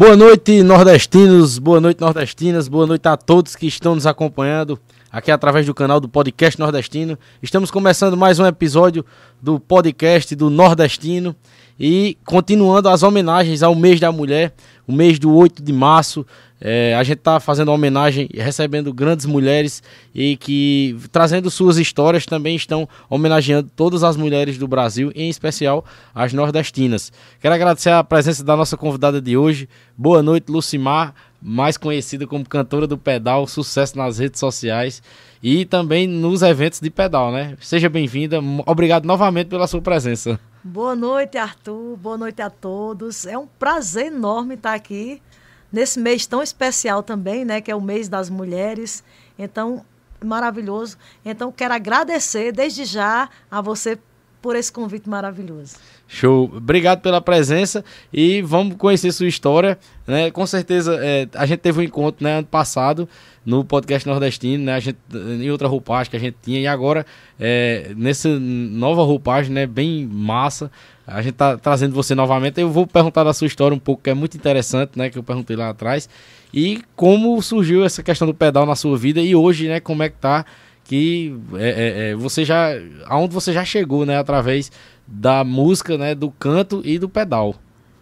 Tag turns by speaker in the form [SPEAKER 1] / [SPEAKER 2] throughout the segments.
[SPEAKER 1] Boa noite, nordestinos, boa noite, nordestinas, boa noite a todos que estão nos acompanhando aqui através do canal do Podcast Nordestino. Estamos começando mais um episódio do podcast do Nordestino e continuando as homenagens ao mês da mulher, o mês do 8 de março. É, a gente está fazendo homenagem, recebendo grandes mulheres e que, trazendo suas histórias, também estão homenageando todas as mulheres do Brasil, em especial as nordestinas. Quero agradecer a presença da nossa convidada de hoje. Boa noite, Lucimar, mais conhecida como cantora do pedal, sucesso nas redes sociais e também nos eventos de pedal, né? Seja bem-vinda, obrigado novamente pela sua presença.
[SPEAKER 2] Boa noite, Arthur, boa noite a todos. É um prazer enorme estar aqui nesse mês tão especial também, né, que é o mês das mulheres. Então, maravilhoso. Então, quero agradecer desde já a você por esse convite maravilhoso.
[SPEAKER 1] Show. Obrigado pela presença e vamos conhecer sua história. Né? Com certeza, é, a gente teve um encontro né, ano passado no podcast nordestino, né? A gente, em outra roupagem que a gente tinha, e agora, é, nessa nova roupagem, né, bem massa, a gente tá trazendo você novamente. Eu vou perguntar da sua história um pouco, que é muito interessante, né? Que eu perguntei lá atrás. E como surgiu essa questão do pedal na sua vida e hoje, né? Como é que tá? Que é, é, é, você já. aonde você já chegou, né? Através da música, né? Do canto e do pedal.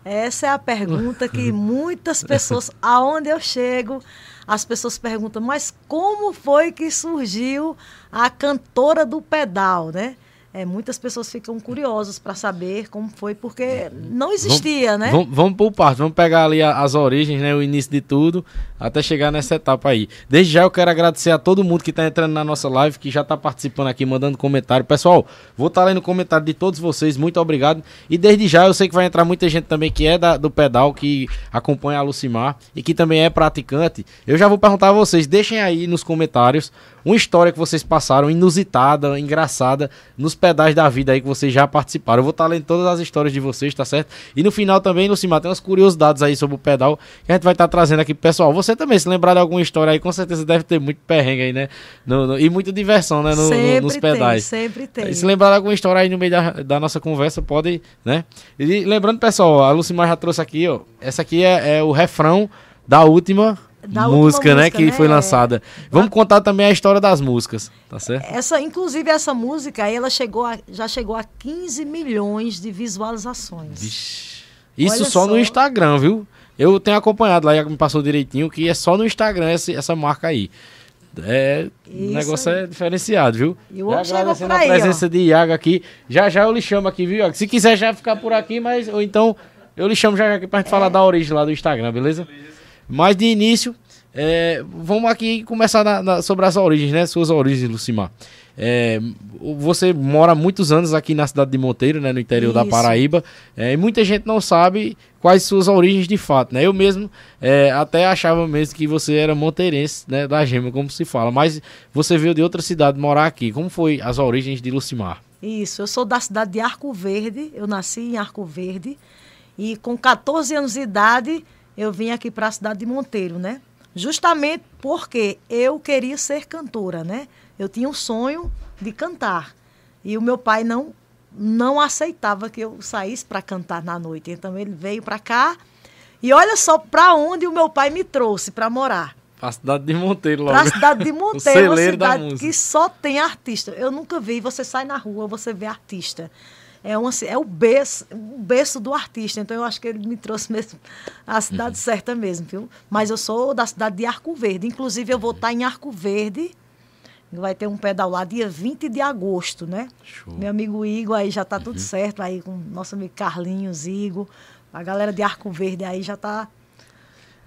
[SPEAKER 2] Essa é a pergunta que muitas pessoas, aonde eu chego, as pessoas perguntam, mas como foi que surgiu a cantora do pedal, né? É, muitas pessoas ficam curiosas para saber como foi, porque não existia,
[SPEAKER 1] vamos,
[SPEAKER 2] né?
[SPEAKER 1] Vamos, vamos por parte, vamos pegar ali as origens, né, o início de tudo, até chegar nessa etapa aí. Desde já eu quero agradecer a todo mundo que está entrando na nossa live, que já está participando aqui, mandando comentário. Pessoal, vou estar tá lendo comentário de todos vocês, muito obrigado. E desde já eu sei que vai entrar muita gente também que é da, do pedal, que acompanha a Lucimar e que também é praticante. Eu já vou perguntar a vocês, deixem aí nos comentários uma história que vocês passaram, inusitada, engraçada, nos pedais da vida aí que vocês já participaram. Eu vou estar lendo todas as histórias de vocês, tá certo? E no final também, Lucimar, tem umas curiosidades aí sobre o pedal que a gente vai estar trazendo aqui pro pessoal. Você também, se lembrar de alguma história aí, com certeza deve ter muito perrengue aí, né? No, no, e muita diversão, né? No,
[SPEAKER 2] sempre
[SPEAKER 1] nos pedais.
[SPEAKER 2] Tem, sempre tem.
[SPEAKER 1] E se lembrar de alguma história aí no meio da, da nossa conversa, pode, né? E lembrando, pessoal, a Lucimar já trouxe aqui, ó. Essa aqui é, é o refrão da última da música, né, que né? foi lançada. Vamos contar também a história das músicas, tá certo?
[SPEAKER 2] Essa, inclusive essa música, aí ela chegou a, já chegou a 15 milhões de visualizações.
[SPEAKER 1] Vixe. Isso só, só, no Instagram, viu? Eu tenho acompanhado lá, me passou direitinho, que é só no Instagram essa, essa marca aí. É, o negócio aí. é diferenciado, viu?
[SPEAKER 2] E o agradecendo
[SPEAKER 1] a presença ó. de Iago aqui. Já já eu lhe chamo aqui, viu, Iago? Se quiser já ficar por aqui, mas ou então eu lhe chamo já, já aqui pra gente é. falar da origem lá do Instagram, beleza? beleza. Mas de início, é, vamos aqui começar na, na, sobre as origens, né? Suas origens, Lucimar. É, você mora muitos anos aqui na cidade de Monteiro, né, no interior Isso. da Paraíba, é, e muita gente não sabe quais suas origens de fato, né? Eu mesmo é, até achava mesmo que você era monteirense, né, da gema, como se fala, mas você veio de outra cidade morar aqui. Como foi as origens de Lucimar?
[SPEAKER 2] Isso, eu sou da cidade de Arco Verde, eu nasci em Arco Verde, e com 14 anos de idade eu vim aqui para a cidade de Monteiro, né? Justamente porque eu queria ser cantora, né? Eu tinha um sonho de cantar. E o meu pai não não aceitava que eu saísse para cantar na noite. Então ele veio para cá e olha só para onde o meu pai me trouxe para morar.
[SPEAKER 1] Para a cidade de Monteiro,
[SPEAKER 2] logo. Para a cidade de Monteiro, uma cidade que só tem artista. Eu nunca vi. Você sai na rua, você vê artista é, uma, é o, berço, o berço do artista. Então eu acho que ele me trouxe mesmo a cidade uhum. certa mesmo, viu? Mas eu sou da cidade de Arco Verde. Inclusive, eu vou estar em Arco Verde. Vai ter um pedal lá dia 20 de agosto, né? Show. Meu amigo Igor aí já está tudo uhum. certo, aí com nosso amigo Carlinhos, Igor. A galera de Arco Verde aí já está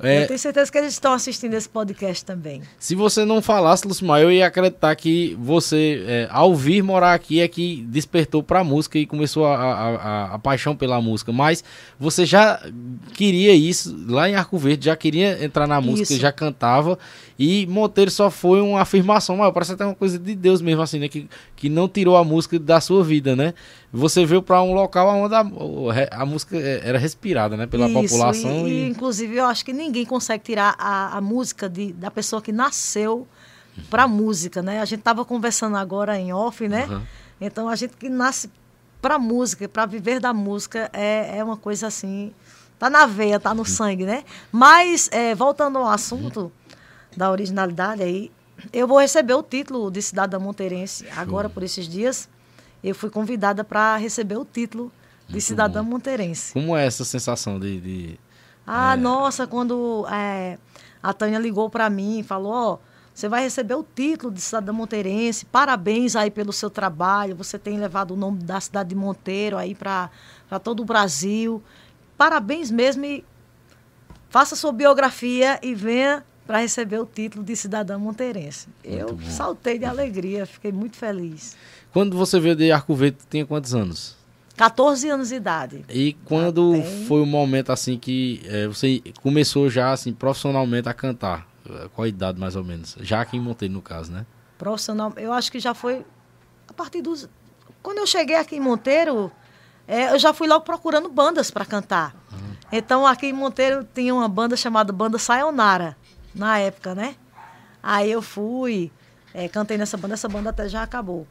[SPEAKER 2] é, eu tenho certeza que eles estão assistindo esse podcast também.
[SPEAKER 1] Se você não falasse, Lucimar, eu ia acreditar que você, é, ao vir morar aqui, é que despertou para a música e começou a, a, a, a, paixão pela música. Mas você já queria isso lá em Arco Verde, já queria entrar na música, isso. já cantava. E Monteiro só foi uma afirmação maior, parece até uma coisa de Deus mesmo, assim, né? Que, que não tirou a música da sua vida, né? Você veio para um local onde a, a, música é, era respirada, né? Pela Isso, população.
[SPEAKER 2] E, e... inclusive, eu acho que ninguém consegue tirar a, a música de, da pessoa que nasceu para música, né? A gente estava conversando agora em off, né? Uhum. Então, a gente que nasce para música, para viver da música, é, é uma coisa assim tá na veia, tá no sangue, né? Mas, é, voltando ao assunto da originalidade aí, eu vou receber o título de cidadã monteirense agora, por esses dias. Eu fui convidada para receber o título de Muito cidadã bom. monteirense.
[SPEAKER 1] Como é essa sensação de... de
[SPEAKER 2] ah, é... nossa, quando é, a Tânia ligou para mim e falou, ó... Oh, você vai receber o título de cidadã monteirense. Parabéns aí pelo seu trabalho. Você tem levado o nome da cidade de Monteiro aí para todo o Brasil. Parabéns mesmo e faça sua biografia e venha para receber o título de cidadã monteirense. Eu saltei de alegria, fiquei muito feliz.
[SPEAKER 1] Quando você veio de Arco Verde, tinha quantos anos?
[SPEAKER 2] 14 anos de idade.
[SPEAKER 1] E quando Até... foi o momento assim que é, você começou já assim profissionalmente a cantar? Qual a idade mais ou menos? Já aqui em Monteiro, no caso, né?
[SPEAKER 2] Profissional, eu acho que já foi a partir dos. Quando eu cheguei aqui em Monteiro, é, eu já fui logo procurando bandas para cantar. Uhum. Então aqui em Monteiro tinha uma banda chamada Banda Sayonara, na época, né? Aí eu fui, é, cantei nessa banda, essa banda até já acabou.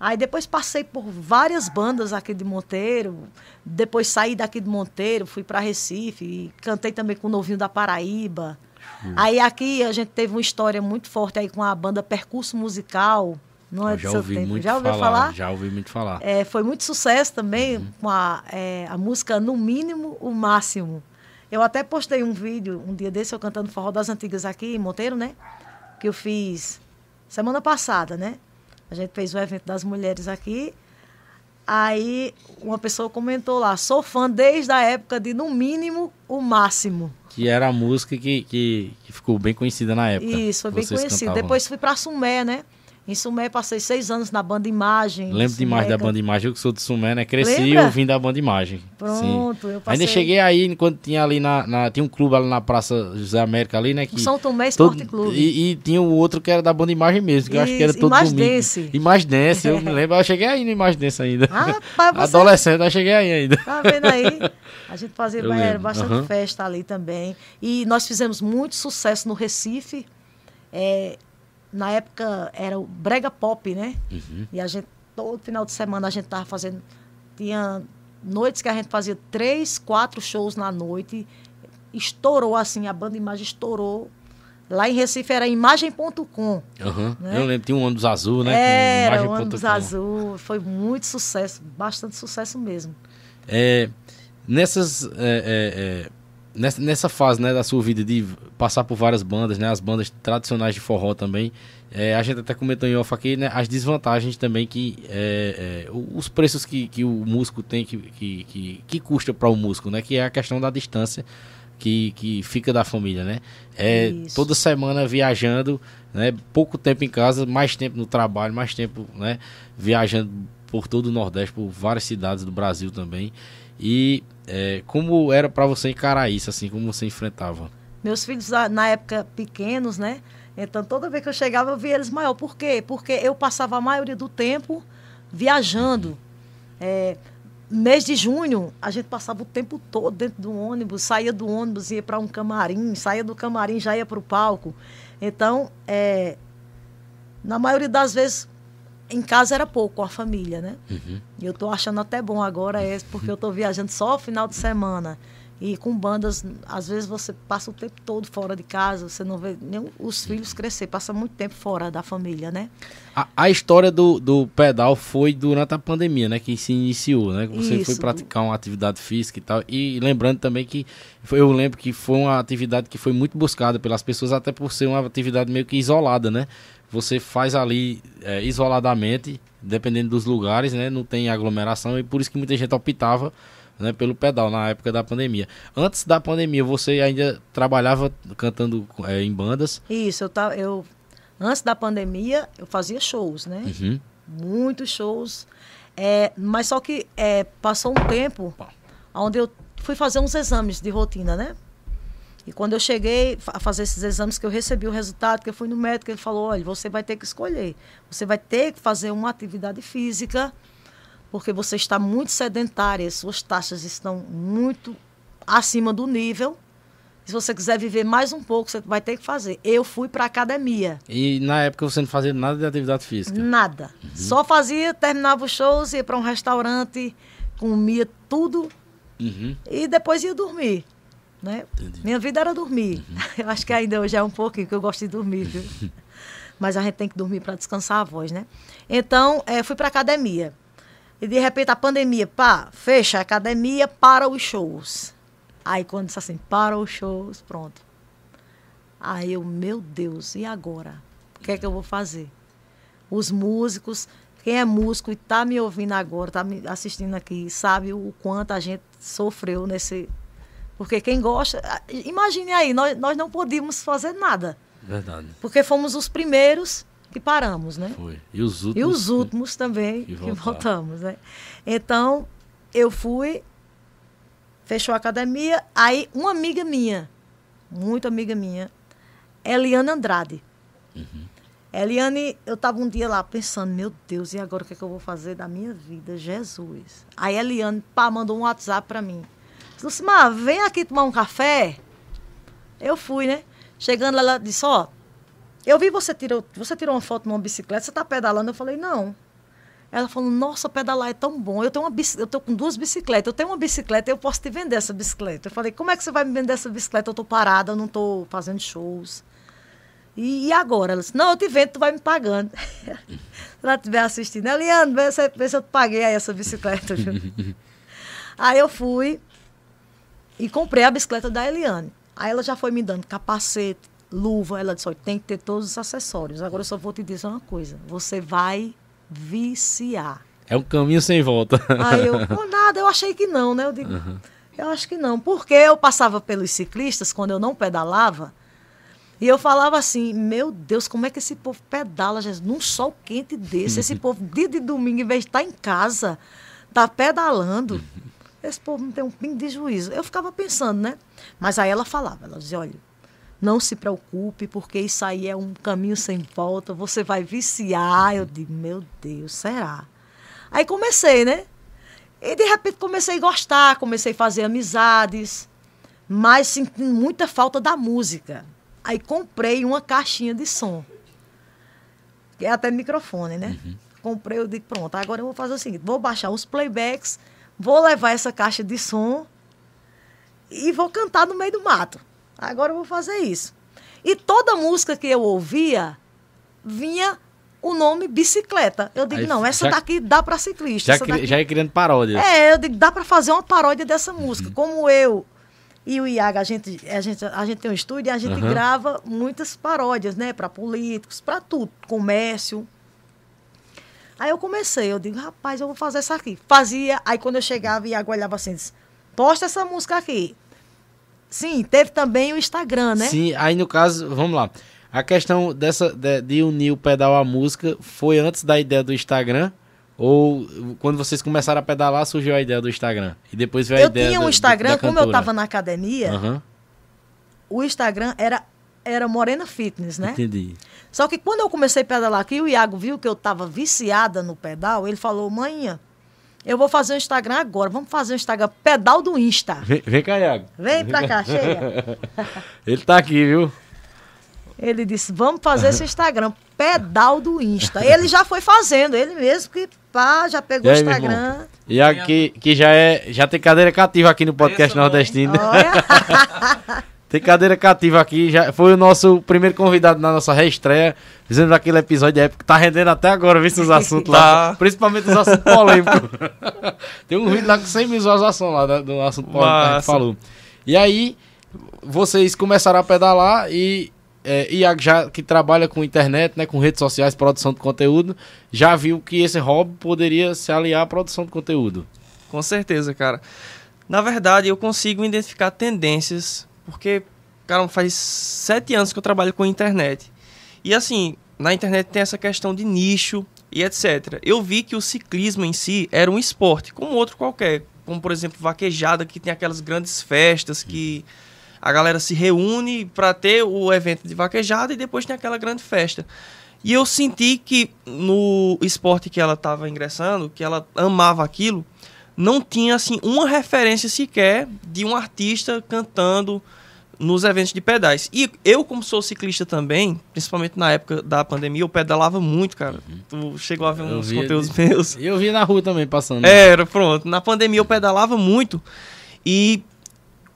[SPEAKER 2] Aí depois passei por várias bandas aqui de Monteiro, depois saí daqui de Monteiro, fui para Recife, cantei também com o Novinho da Paraíba. Hum. Aí aqui a gente teve uma história muito forte aí com a banda Percurso Musical. Não é
[SPEAKER 1] já ouvi tempo. muito já ouviu falar, falar? Já ouvi muito falar.
[SPEAKER 2] É, foi muito sucesso também uhum. com a, é, a música No Mínimo, o Máximo. Eu até postei um vídeo um dia desse, eu cantando Forró das Antigas aqui em Monteiro, né? Que eu fiz semana passada, né? A gente fez o evento das mulheres aqui. Aí uma pessoa comentou lá, sou fã desde a época de No Mínimo, o Máximo.
[SPEAKER 1] Que era a música que, que, que ficou bem conhecida na época.
[SPEAKER 2] Isso, foi bem conhecida. Depois fui para Sumé, né? Em Sumé passei seis anos na banda Imagem.
[SPEAKER 1] Lembro demais da banda Imagem, eu que sou de Sumé, né? Cresci Lembra? ouvindo a banda Imagem.
[SPEAKER 2] Pronto, Sim. eu passei.
[SPEAKER 1] Ainda cheguei aí, quando tinha ali na, na, Tinha um clube ali na Praça José América ali, né? Que
[SPEAKER 2] São Tomé Esporte todo,
[SPEAKER 1] Clube. E, e, tinha o outro que era da banda Imagem mesmo, que eu acho que era todo Imagem domingo. Dance. Imagem Dance, eu me lembro. Eu cheguei aí no Imagem Dance ainda. Ah, pai, você... Adolescente, eu cheguei aí ainda.
[SPEAKER 2] Tá vendo aí? A gente fazia era bastante uhum. festa ali também. E nós fizemos muito sucesso no Recife. É, na época era o brega pop, né? Uhum. E a gente, todo final de semana, a gente tava fazendo. Tinha noites que a gente fazia três, quatro shows na noite. Estourou assim, a banda Imagem estourou. Lá em Recife era imagem.com.
[SPEAKER 1] Uhum. Né? Eu lembro, tinha um ônibus azul, né?
[SPEAKER 2] Era, um ônibus azul. Foi muito sucesso, bastante sucesso mesmo.
[SPEAKER 1] É, nessas. É, é, é nessa, nessa fase né, da sua vida de passar por várias bandas, né, as bandas tradicionais de forró também, é, a gente até comentou em off aqui né, as desvantagens também que é, é, os preços que, que o músico tem que, que, que, que custa para o músico, né, que é a questão da distância que, que fica da família, né? É toda semana viajando, né? Pouco tempo em casa, mais tempo no trabalho, mais tempo, né? Viajando por todo o Nordeste, por várias cidades do Brasil também. E é, como era para você encarar isso, assim, como você enfrentava?
[SPEAKER 2] Meus filhos, na época, pequenos, né? Então, toda vez que eu chegava, eu via eles maior. Por quê? Porque eu passava a maioria do tempo viajando. É, mês de junho, a gente passava o tempo todo dentro do ônibus, saía do ônibus, ia para um camarim, saía do camarim, já ia para o palco. Então, é, na maioria das vezes, em casa era pouco com a família, né? Uhum. E eu tô achando até bom agora esse, porque eu tô viajando só o final de semana. E com bandas, às vezes você passa o tempo todo fora de casa, você não vê nem os filhos crescer, passa muito tempo fora da família, né?
[SPEAKER 1] A, a história do, do pedal foi durante a pandemia, né? Que se iniciou, né? Você Isso. foi praticar uma atividade física e tal. E lembrando também que foi, eu lembro que foi uma atividade que foi muito buscada pelas pessoas, até por ser uma atividade meio que isolada, né? Você faz ali é, isoladamente, dependendo dos lugares, né? Não tem aglomeração e por isso que muita gente optava né, pelo pedal na época da pandemia. Antes da pandemia, você ainda trabalhava cantando é, em bandas?
[SPEAKER 2] Isso, eu, tá, eu antes da pandemia eu fazia shows, né? Uhum. Muitos shows. É, mas só que é, passou um tempo onde eu fui fazer uns exames de rotina, né? E quando eu cheguei a fazer esses exames, que eu recebi o resultado, que eu fui no médico, ele falou: olha, você vai ter que escolher. Você vai ter que fazer uma atividade física, porque você está muito sedentária, suas taxas estão muito acima do nível. Se você quiser viver mais um pouco, você vai ter que fazer. Eu fui para academia.
[SPEAKER 1] E na época você não fazia nada de atividade física?
[SPEAKER 2] Nada. Uhum. Só fazia, terminava os shows, ia para um restaurante, comia tudo uhum. e depois ia dormir. Né? Minha vida era dormir. Uhum. Eu acho que ainda hoje é um pouquinho, que eu gosto de dormir. Viu? Mas a gente tem que dormir para descansar a voz, né? Então, é, fui para academia. E de repente a pandemia, pá, fecha a academia para os shows. Aí quando disse assim, para os shows, pronto. Aí eu, meu Deus, e agora? O que é que eu vou fazer? Os músicos, quem é músico e está me ouvindo agora, está me assistindo aqui, sabe o quanto a gente sofreu nesse. Porque quem gosta. Imagine aí, nós, nós não podíamos fazer nada.
[SPEAKER 1] Verdade.
[SPEAKER 2] Porque fomos os primeiros que paramos, né?
[SPEAKER 1] Foi. E os últimos.
[SPEAKER 2] E os últimos também que, que voltamos, né? Então, eu fui, fechou a academia, aí uma amiga minha, muito amiga minha, Eliane Andrade. Uhum. Eliane, eu estava um dia lá pensando, meu Deus, e agora o que, é que eu vou fazer da minha vida? Jesus. Aí Eliane pá, mandou um WhatsApp para mim. Disse, Mar, vem aqui tomar um café. Eu fui, né? Chegando lá, ela disse, ó, eu vi você tirou, você tirou uma foto numa bicicleta, você está pedalando? Eu falei, não. Ela falou, nossa, pedalar é tão bom. Eu tenho uma eu tô com duas bicicletas. Eu tenho uma bicicleta, eu posso te vender essa bicicleta. Eu falei, como é que você vai me vender essa bicicleta? Eu estou parada, eu não estou fazendo shows. E, e, agora? Ela disse, não, eu te vendo, tu vai me pagando. se ela estiver assistindo, Eliane, vê se, vê se eu te paguei aí essa bicicleta. aí eu fui e comprei a bicicleta da Eliane. Aí ela já foi me dando capacete, luva. Ela disse: tem que ter todos os acessórios. Agora eu só vou te dizer uma coisa: você vai viciar.
[SPEAKER 1] É um caminho sem volta.
[SPEAKER 2] Aí eu, por nada, eu achei que não, né? Eu digo, uhum. eu acho que não. Porque eu passava pelos ciclistas quando eu não pedalava. E eu falava assim, meu Deus, como é que esse povo pedala, Jesus, num sol quente desse? Esse povo, dia de domingo, em vez de estar em casa, tá pedalando. Esse povo não tem um pingo de juízo. Eu ficava pensando, né? Mas aí ela falava, ela dizia, olha, não se preocupe, porque isso aí é um caminho sem volta, você vai viciar. Eu digo, meu Deus, será? Aí comecei, né? E de repente comecei a gostar, comecei a fazer amizades, mas sentindo muita falta da música. Aí comprei uma caixinha de som, que é até microfone, né? Uhum. Comprei, eu digo, pronto, agora eu vou fazer o seguinte, vou baixar os playbacks vou levar essa caixa de som e vou cantar no meio do mato. Agora eu vou fazer isso. E toda música que eu ouvia vinha o nome bicicleta. Eu digo, Aí, não, essa já, daqui dá para ciclista.
[SPEAKER 1] Já, daqui... já ia criando paródia.
[SPEAKER 2] É, eu digo, dá para fazer uma paródia dessa música. Uhum. Como eu e o Iaga, a gente, a gente, a gente tem um estúdio e a gente uhum. grava muitas paródias, né? Para políticos, para tudo, comércio. Aí eu comecei, eu digo, rapaz, eu vou fazer essa aqui. Fazia, aí quando eu chegava e olhava assim, disse, posta essa música aqui. Sim, teve também o Instagram, né?
[SPEAKER 1] Sim, aí no caso, vamos lá. A questão dessa de, de unir o pedal à música foi antes da ideia do Instagram? Ou quando vocês começaram a pedalar, surgiu a ideia do Instagram? E depois veio a
[SPEAKER 2] eu
[SPEAKER 1] ideia
[SPEAKER 2] Eu tinha um Instagram, como eu estava na academia, uhum. o Instagram era era Morena Fitness, né?
[SPEAKER 1] Entendi.
[SPEAKER 2] Só que quando eu comecei a pedalar aqui, o Iago viu que eu estava viciada no pedal, ele falou, mãe, eu vou fazer o um Instagram agora, vamos fazer o um Instagram pedal do Insta.
[SPEAKER 1] Vem, vem cá, Iago.
[SPEAKER 2] Vem pra cá, chega.
[SPEAKER 1] ele tá aqui, viu?
[SPEAKER 2] Ele disse, vamos fazer esse Instagram, pedal do Insta. Ele já foi fazendo, ele mesmo que pá, já pegou o Instagram.
[SPEAKER 1] E aqui, que já é, já tem cadeira cativa aqui no podcast nordestino. Olha. Tem cadeira cativa aqui, já foi o nosso primeiro convidado na nossa reestreia, dizendo aquele episódio época, tá rendendo até agora, visto os assuntos lá, tá. principalmente os assuntos polêmicos. Tem um vídeo lá com 100 mil visualizações lá do assunto polêmico Massa. que a gente falou. E aí, vocês começaram a pedalar e é, Iago já que trabalha com internet, né, com redes sociais, produção de conteúdo, já viu que esse hobby poderia se aliar à produção de conteúdo.
[SPEAKER 3] Com certeza, cara. Na verdade, eu consigo identificar tendências porque, cara, faz sete anos que eu trabalho com internet. E assim, na internet tem essa questão de nicho e etc. Eu vi que o ciclismo em si era um esporte, como outro qualquer. Como, por exemplo, vaquejada, que tem aquelas grandes festas que a galera se reúne para ter o evento de vaquejada e depois tem aquela grande festa. E eu senti que no esporte que ela estava ingressando, que ela amava aquilo, não tinha assim uma referência sequer de um artista cantando nos eventos de pedais. E eu, como sou ciclista também, principalmente na época da pandemia, eu pedalava muito, cara. Uhum. Tu chegou a ver uns conteúdos meus.
[SPEAKER 1] Eu vi na rua também passando.
[SPEAKER 3] Era, pronto. Na pandemia eu pedalava muito. E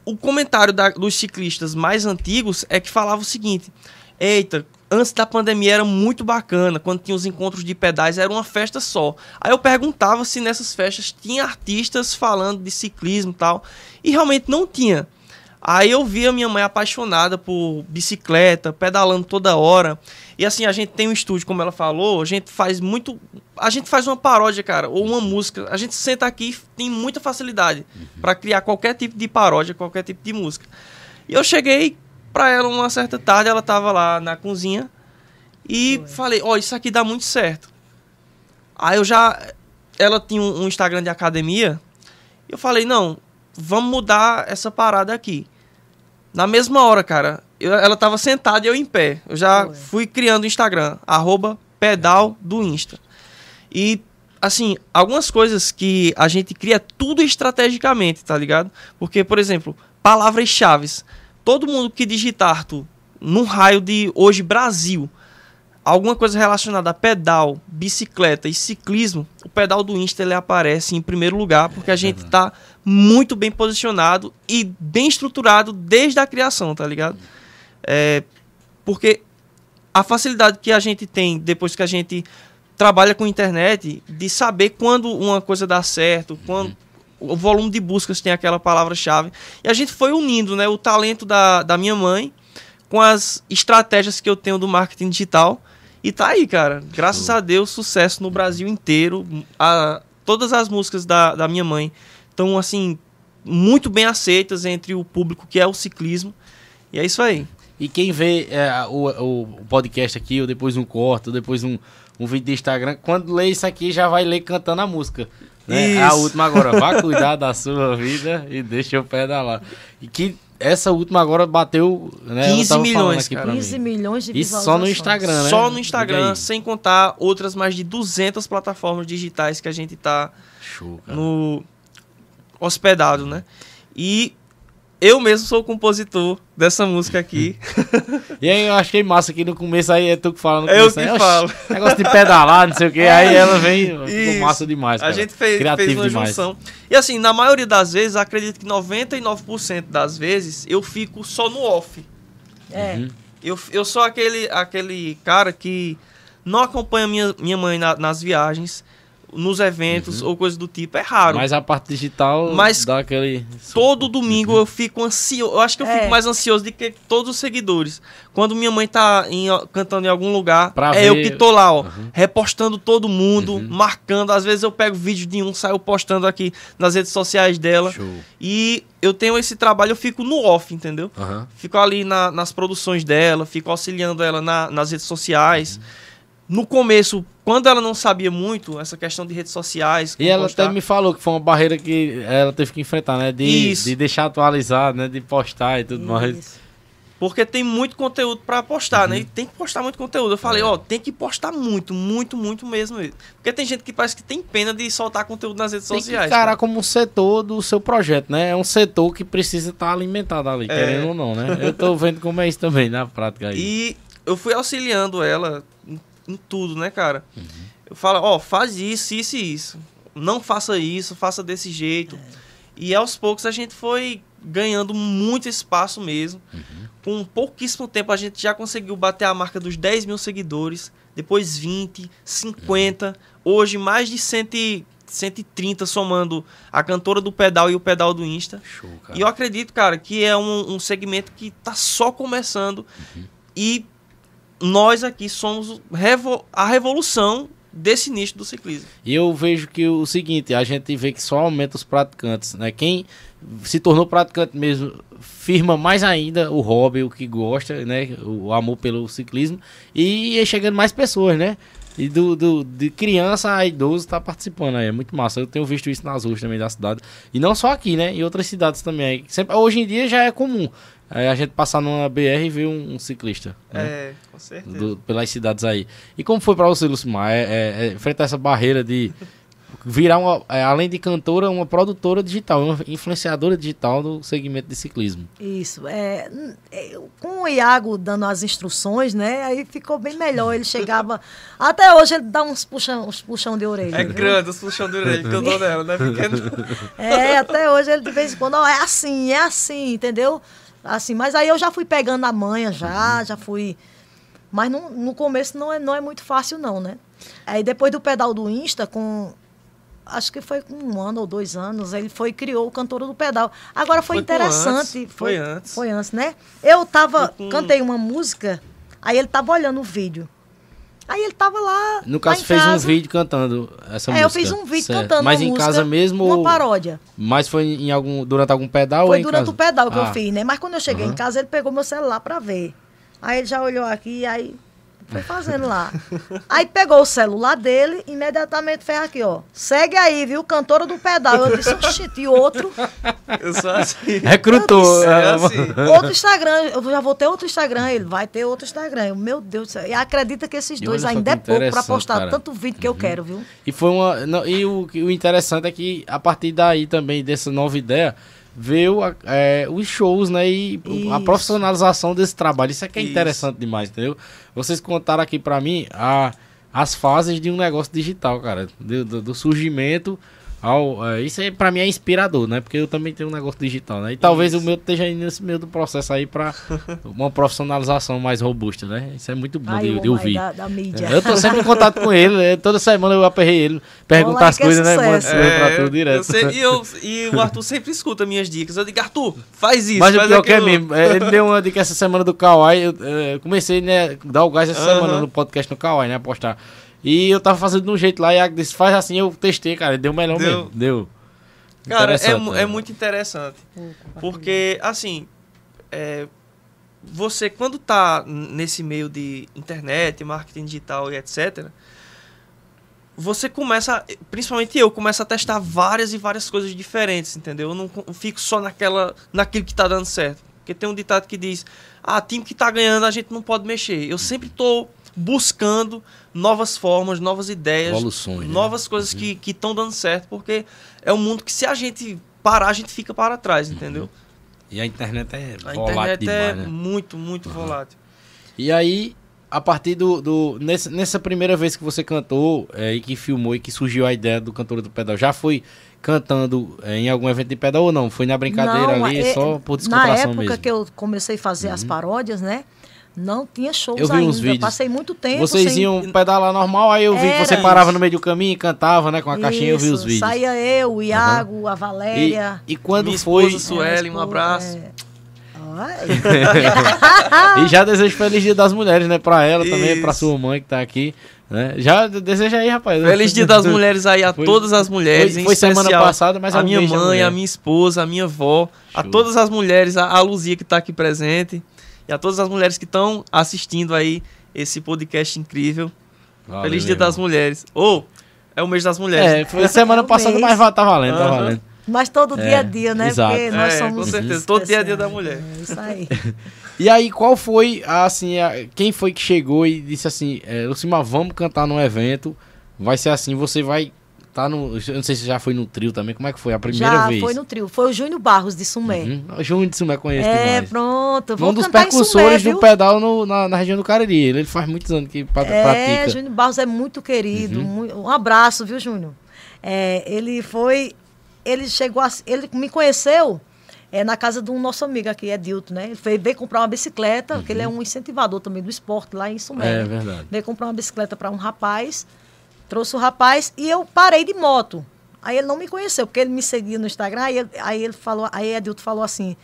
[SPEAKER 3] o comentário da, dos ciclistas mais antigos é que falava o seguinte: Eita, antes da pandemia era muito bacana, quando tinha os encontros de pedais, era uma festa só. Aí eu perguntava se nessas festas tinha artistas falando de ciclismo e tal, e realmente não tinha. Aí eu via minha mãe apaixonada por bicicleta, pedalando toda hora. E assim, a gente tem um estúdio, como ela falou, a gente faz muito. A gente faz uma paródia, cara, ou uma música. A gente senta aqui e tem muita facilidade uhum. para criar qualquer tipo de paródia, qualquer tipo de música. E eu cheguei pra ela uma certa tarde, ela tava lá na cozinha e Foi. falei: Ó, oh, isso aqui dá muito certo. Aí eu já. Ela tinha um Instagram de academia. Eu falei: Não, vamos mudar essa parada aqui. Na mesma hora, cara, eu, ela tava sentada e eu em pé. Eu já Ué. fui criando o Instagram, arroba pedal do Insta. E, assim, algumas coisas que a gente cria tudo estrategicamente, tá ligado? Porque, por exemplo, palavras-chave. Todo mundo que digitar tu num raio de hoje Brasil, alguma coisa relacionada a pedal, bicicleta e ciclismo, o pedal do Insta ele aparece em primeiro lugar, porque a gente está muito bem posicionado e bem estruturado desde a criação, tá ligado? É, porque a facilidade que a gente tem depois que a gente trabalha com internet de saber quando uma coisa dá certo, quando o volume de buscas tem aquela palavra-chave. E a gente foi unindo né, o talento da, da minha mãe com as estratégias que eu tenho do marketing digital e tá aí, cara. Graças a Deus, sucesso no Brasil inteiro. A, todas as músicas da, da minha mãe estão, assim, muito bem aceitas entre o público que é o ciclismo. E é isso aí.
[SPEAKER 1] E quem vê é, o, o podcast aqui, ou depois um corte, ou depois um, um vídeo de Instagram, quando lê isso aqui já vai ler cantando a música. Né? A última agora, vá cuidar da sua vida e deixa o pé da lá. E que essa última agora bateu
[SPEAKER 3] né, 15 milhões,
[SPEAKER 2] cara. 15 milhões de
[SPEAKER 1] Isso só no Instagram, né?
[SPEAKER 3] Só no Instagram, sem contar outras mais de 200 plataformas digitais que a gente tá Show, no hospedado, né? E eu mesmo sou o compositor dessa música aqui.
[SPEAKER 1] e aí eu achei massa que no começo aí é tu que fala no
[SPEAKER 3] começo. Eu que
[SPEAKER 1] aí,
[SPEAKER 3] falo.
[SPEAKER 1] Negócio de pedalar, não sei o que. Aí ela vem, ficou massa demais. Cara.
[SPEAKER 3] A gente fez, fez uma demais. junção. E assim, na maioria das vezes, acredito que 99% das vezes eu fico só no off.
[SPEAKER 2] É. Uhum.
[SPEAKER 3] Eu, eu sou aquele, aquele cara que não acompanha minha, minha mãe na, nas viagens nos eventos uhum. ou coisa do tipo. É raro.
[SPEAKER 1] Mas a parte digital
[SPEAKER 3] Mas
[SPEAKER 1] dá aquele.
[SPEAKER 3] Todo domingo uhum. eu fico ansioso. Eu acho que eu é. fico mais ansioso do que todos os seguidores. Quando minha mãe tá em, cantando em algum lugar, pra é ver... eu que tô lá, ó, uhum. repostando todo mundo, uhum. marcando. Às vezes eu pego vídeo de um, saio postando aqui nas redes sociais dela. Show. E eu tenho esse trabalho, eu fico no off, entendeu? Fico ali na, nas produções dela, fico auxiliando ela na, nas redes sociais. No começo, quando ela não sabia muito, essa questão de redes sociais.
[SPEAKER 1] E ela postar... até me falou que foi uma barreira que ela teve que enfrentar, né? De, de deixar atualizado, né? De postar e tudo Isso. mais.
[SPEAKER 3] Porque tem muito conteúdo para postar, né? uhum. né? E tem que postar muito conteúdo. Eu falei, é. ó, tem que postar muito, muito, muito mesmo. Porque tem gente que parece que tem pena de soltar conteúdo nas redes
[SPEAKER 1] tem
[SPEAKER 3] sociais.
[SPEAKER 1] Cara, cara, como um setor do seu projeto, né? É um setor que precisa estar tá alimentado ali, é. querendo ou não, né? Eu tô vendo como é isso também na prática aí.
[SPEAKER 3] E eu fui auxiliando ela em tudo, né, cara? Uhum. Eu falo, ó, oh, faz isso, isso e isso. Não faça isso, faça desse jeito. É. E aos poucos a gente foi ganhando muito espaço mesmo. Uhum. Com pouquíssimo tempo a gente já conseguiu bater a marca dos 10 mil seguidores. Depois 20, 50. Uhum. Hoje mais de 100, 130 somando a cantora do pedal e o pedal do Insta. Show, e eu acredito, cara, que é um, um segmento que tá só começando. Uhum. E nós aqui somos a revolução desse nicho do ciclismo.
[SPEAKER 1] E eu vejo que o seguinte, a gente vê que só aumenta os praticantes, né? Quem se tornou praticante mesmo firma mais ainda o hobby, o que gosta, né? O amor pelo ciclismo e chegando mais pessoas, né? E do, do, de criança a idoso tá participando aí. É muito massa. Eu tenho visto isso nas ruas também da cidade. E não só aqui, né? Em outras cidades também. Sempre, hoje em dia já é comum. É, a gente passar numa BR e ver um, um ciclista.
[SPEAKER 3] Né? É, com certeza.
[SPEAKER 1] Do, pelas cidades aí. E como foi para você, Lucimar? É, é, é, enfrentar essa barreira de. virar, uma, é, além de cantora, uma produtora digital, uma influenciadora digital do segmento de ciclismo.
[SPEAKER 2] Isso. É, é, com o Iago dando as instruções, né? Aí ficou bem melhor. Ele chegava. até hoje ele dá uns puxão, uns puxão de orelha.
[SPEAKER 3] É viu? grande os puxão de orelha que eu dou nela, né? Pequeno.
[SPEAKER 2] É, até hoje ele de vez em quando, ó, é assim, é assim, entendeu? Assim, mas aí eu já fui pegando a manha, já, já fui. Mas no, no começo não é, não é muito fácil, não, né? Aí depois do pedal do Insta, com. Acho que foi com um ano ou dois anos, ele foi criou o Cantor do Pedal. Agora foi, foi interessante.
[SPEAKER 3] Antes, foi, foi, antes.
[SPEAKER 2] Foi antes, né? Eu tava. Cantei uma música, aí ele tava olhando o vídeo. Aí ele tava lá.
[SPEAKER 1] No caso, fez casa. um vídeo cantando essa é, música.
[SPEAKER 2] É, eu fiz um vídeo certo. cantando
[SPEAKER 1] Mas em casa mesmo?
[SPEAKER 2] Uma paródia.
[SPEAKER 1] Mas foi em algum, durante algum pedal?
[SPEAKER 2] Foi durante casa? o pedal que ah. eu fiz, né? Mas quando eu cheguei uhum. em casa, ele pegou meu celular pra ver. Aí ele já olhou aqui, aí foi fazendo lá. Aí pegou o celular dele, imediatamente fez aqui, ó. Segue aí, viu? Cantora do pedal. Eu disse, oxi, e outro.
[SPEAKER 3] Eu sou assim.
[SPEAKER 1] Recrutou. Disse, é
[SPEAKER 2] assim. Outro Instagram, eu já vou ter outro Instagram. Ele vai ter outro Instagram. Eu, meu Deus do céu. E acredita que esses dois ainda é pouco pra postar cara. tanto vídeo que uhum. eu quero, viu?
[SPEAKER 1] E foi uma. Não, e o, o interessante é que a partir daí também, dessa nova ideia ver é, os shows, né? E Isso. a profissionalização desse trabalho. Isso é que é Isso. interessante demais, entendeu? Vocês contaram aqui para mim a, as fases de um negócio digital, cara. do, do, do surgimento ao, é, isso aí pra mim é inspirador, né? Porque eu também tenho um negócio digital, né? E talvez isso. o meu esteja indo nesse meio do processo aí pra uma profissionalização mais robusta, né? Isso é muito bom de, de ouvir. Da, da eu tô sempre em contato com ele, né? toda semana eu aperrei ele, perguntar as coisas, né? Manda é, pra tudo direto.
[SPEAKER 3] Sei, e, eu, e o Arthur sempre escuta minhas dicas. Eu digo, Arthur, faz isso.
[SPEAKER 1] Mas faz
[SPEAKER 3] o pior
[SPEAKER 1] que é mesmo, é, ele deu uma dica essa semana do Kawaii. Eu, eu comecei, né, dar o gás essa uh -huh. semana no podcast no Kawaii, né? Postar. E eu tava fazendo de um jeito lá, e a disse, faz assim, eu testei, cara, deu melhor deu. mesmo. Deu.
[SPEAKER 3] Cara, é, é muito interessante. Porque, assim, é, você quando tá nesse meio de internet, marketing digital e etc., você começa, principalmente eu, começo a testar várias e várias coisas diferentes, entendeu? Eu não fico só naquela, naquilo que tá dando certo. Porque tem um ditado que diz, ah, time que tá ganhando a gente não pode mexer. Eu sempre tô buscando novas formas, novas ideias,
[SPEAKER 1] Evoluções, né?
[SPEAKER 3] novas né? coisas uhum. que estão dando certo, porque é um mundo que se a gente parar, a gente fica para trás, uhum. entendeu?
[SPEAKER 1] E a internet é
[SPEAKER 3] a volátil internet demais, é né? muito, muito uhum. volátil.
[SPEAKER 1] E aí, a partir do. do nessa, nessa primeira vez que você cantou é, e que filmou e que surgiu a ideia do cantor do pedal, já foi cantando é, em algum evento de pedal ou não? Foi na brincadeira não, ali, é, só por descontração mesmo?
[SPEAKER 2] Na época
[SPEAKER 1] mesmo.
[SPEAKER 2] que eu comecei a fazer uhum. as paródias, né? Não tinha shows
[SPEAKER 1] eu vi
[SPEAKER 2] ainda.
[SPEAKER 1] Uns vídeos.
[SPEAKER 2] Passei muito tempo.
[SPEAKER 1] Vocês
[SPEAKER 2] sem...
[SPEAKER 1] iam pedalar normal, aí eu vi Era que você parava isso. no meio do caminho e cantava, né? Com a Isso. caixinha, eu vi os vídeos.
[SPEAKER 2] Saía eu, o Iago, uhum. a Valéria.
[SPEAKER 1] E, e quando Minha foi.
[SPEAKER 3] Sueli, um abraço. É...
[SPEAKER 1] e já desejo feliz dia das mulheres, né? Pra ela Isso. também, pra sua mãe que tá aqui. Né? Já deseja aí, rapaz.
[SPEAKER 3] Feliz dia das mulheres aí a foi, todas as mulheres. Foi,
[SPEAKER 1] foi semana passada, mas
[SPEAKER 3] a minha mãe, a minha esposa, a minha avó, Show. a todas as mulheres, a, a Luzia que tá aqui presente e a todas as mulheres que estão assistindo aí esse podcast incrível. Valeu, Feliz Dia das Mulheres. Ou, oh, é o mês das mulheres. É,
[SPEAKER 1] foi semana é passada, mas tá valendo, tá valendo.
[SPEAKER 2] Mas todo dia a é, dia, né?
[SPEAKER 1] Exato.
[SPEAKER 2] Porque nós
[SPEAKER 3] é,
[SPEAKER 2] somos.
[SPEAKER 3] Com certeza, todo dia a dia da mulher.
[SPEAKER 2] É isso aí.
[SPEAKER 1] e aí, qual foi, assim, a, quem foi que chegou e disse assim: é, Lucima, vamos cantar num evento, vai ser assim, você vai Tá no. Eu não sei se já foi no trio também. Como é que foi a primeira
[SPEAKER 2] já
[SPEAKER 1] vez?
[SPEAKER 2] Já foi no trio. Foi o Júnior Barros de Sumé. Uhum.
[SPEAKER 1] O Júnior de Sumé conheço
[SPEAKER 2] É,
[SPEAKER 1] demais.
[SPEAKER 2] pronto. Vou
[SPEAKER 1] um dos percussores Sumé, do pedal no, na, na, região do Cariri. Ele faz muitos anos que é, pratica.
[SPEAKER 2] É, Júnior Barros é muito querido. Uhum. Muito, um abraço, viu, Júnior? É, ele foi. Ele chegou a, Ele me conheceu é, na casa de um nosso amigo aqui, Edilton, né? Ele veio, veio comprar uma bicicleta, uhum. porque ele é um incentivador também do esporte lá em Sumé.
[SPEAKER 1] É verdade.
[SPEAKER 2] Veio comprar uma bicicleta para um rapaz, trouxe o rapaz e eu parei de moto. Aí ele não me conheceu, porque ele me seguia no Instagram, aí ele, aí ele falou, aí Edilton falou assim: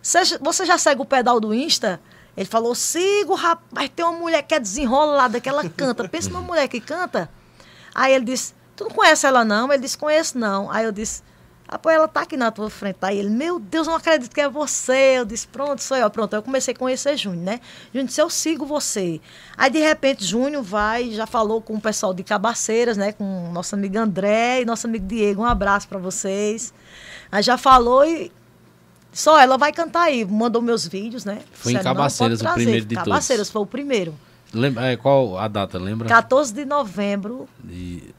[SPEAKER 2] Você já segue o pedal do Insta? Ele falou, sigo, rapaz, tem uma mulher que é desenrolada, que ela canta. Pensa numa mulher que canta. Aí ele disse, tu não conhece ela não? Ele disse, conheço não. Aí eu disse, pô, ela tá aqui na tua frente. Aí ele, meu Deus, não acredito que é você. Eu disse, pronto, sou eu. Pronto, eu comecei a conhecer Júnior, né? Júnior disse, eu sigo você. Aí, de repente, Júnior vai, já falou com o pessoal de Cabaceiras, né? Com nosso amigo André e nosso amigo Diego. Um abraço para vocês. Aí já falou e só ela vai cantar aí. Mandou meus vídeos, né?
[SPEAKER 1] Foi em Cabaceiras o primeiro de
[SPEAKER 2] Cabaceiras todos. Cabaceiras foi o primeiro.
[SPEAKER 1] Lembra, é, qual a data, lembra?
[SPEAKER 2] 14 de novembro. De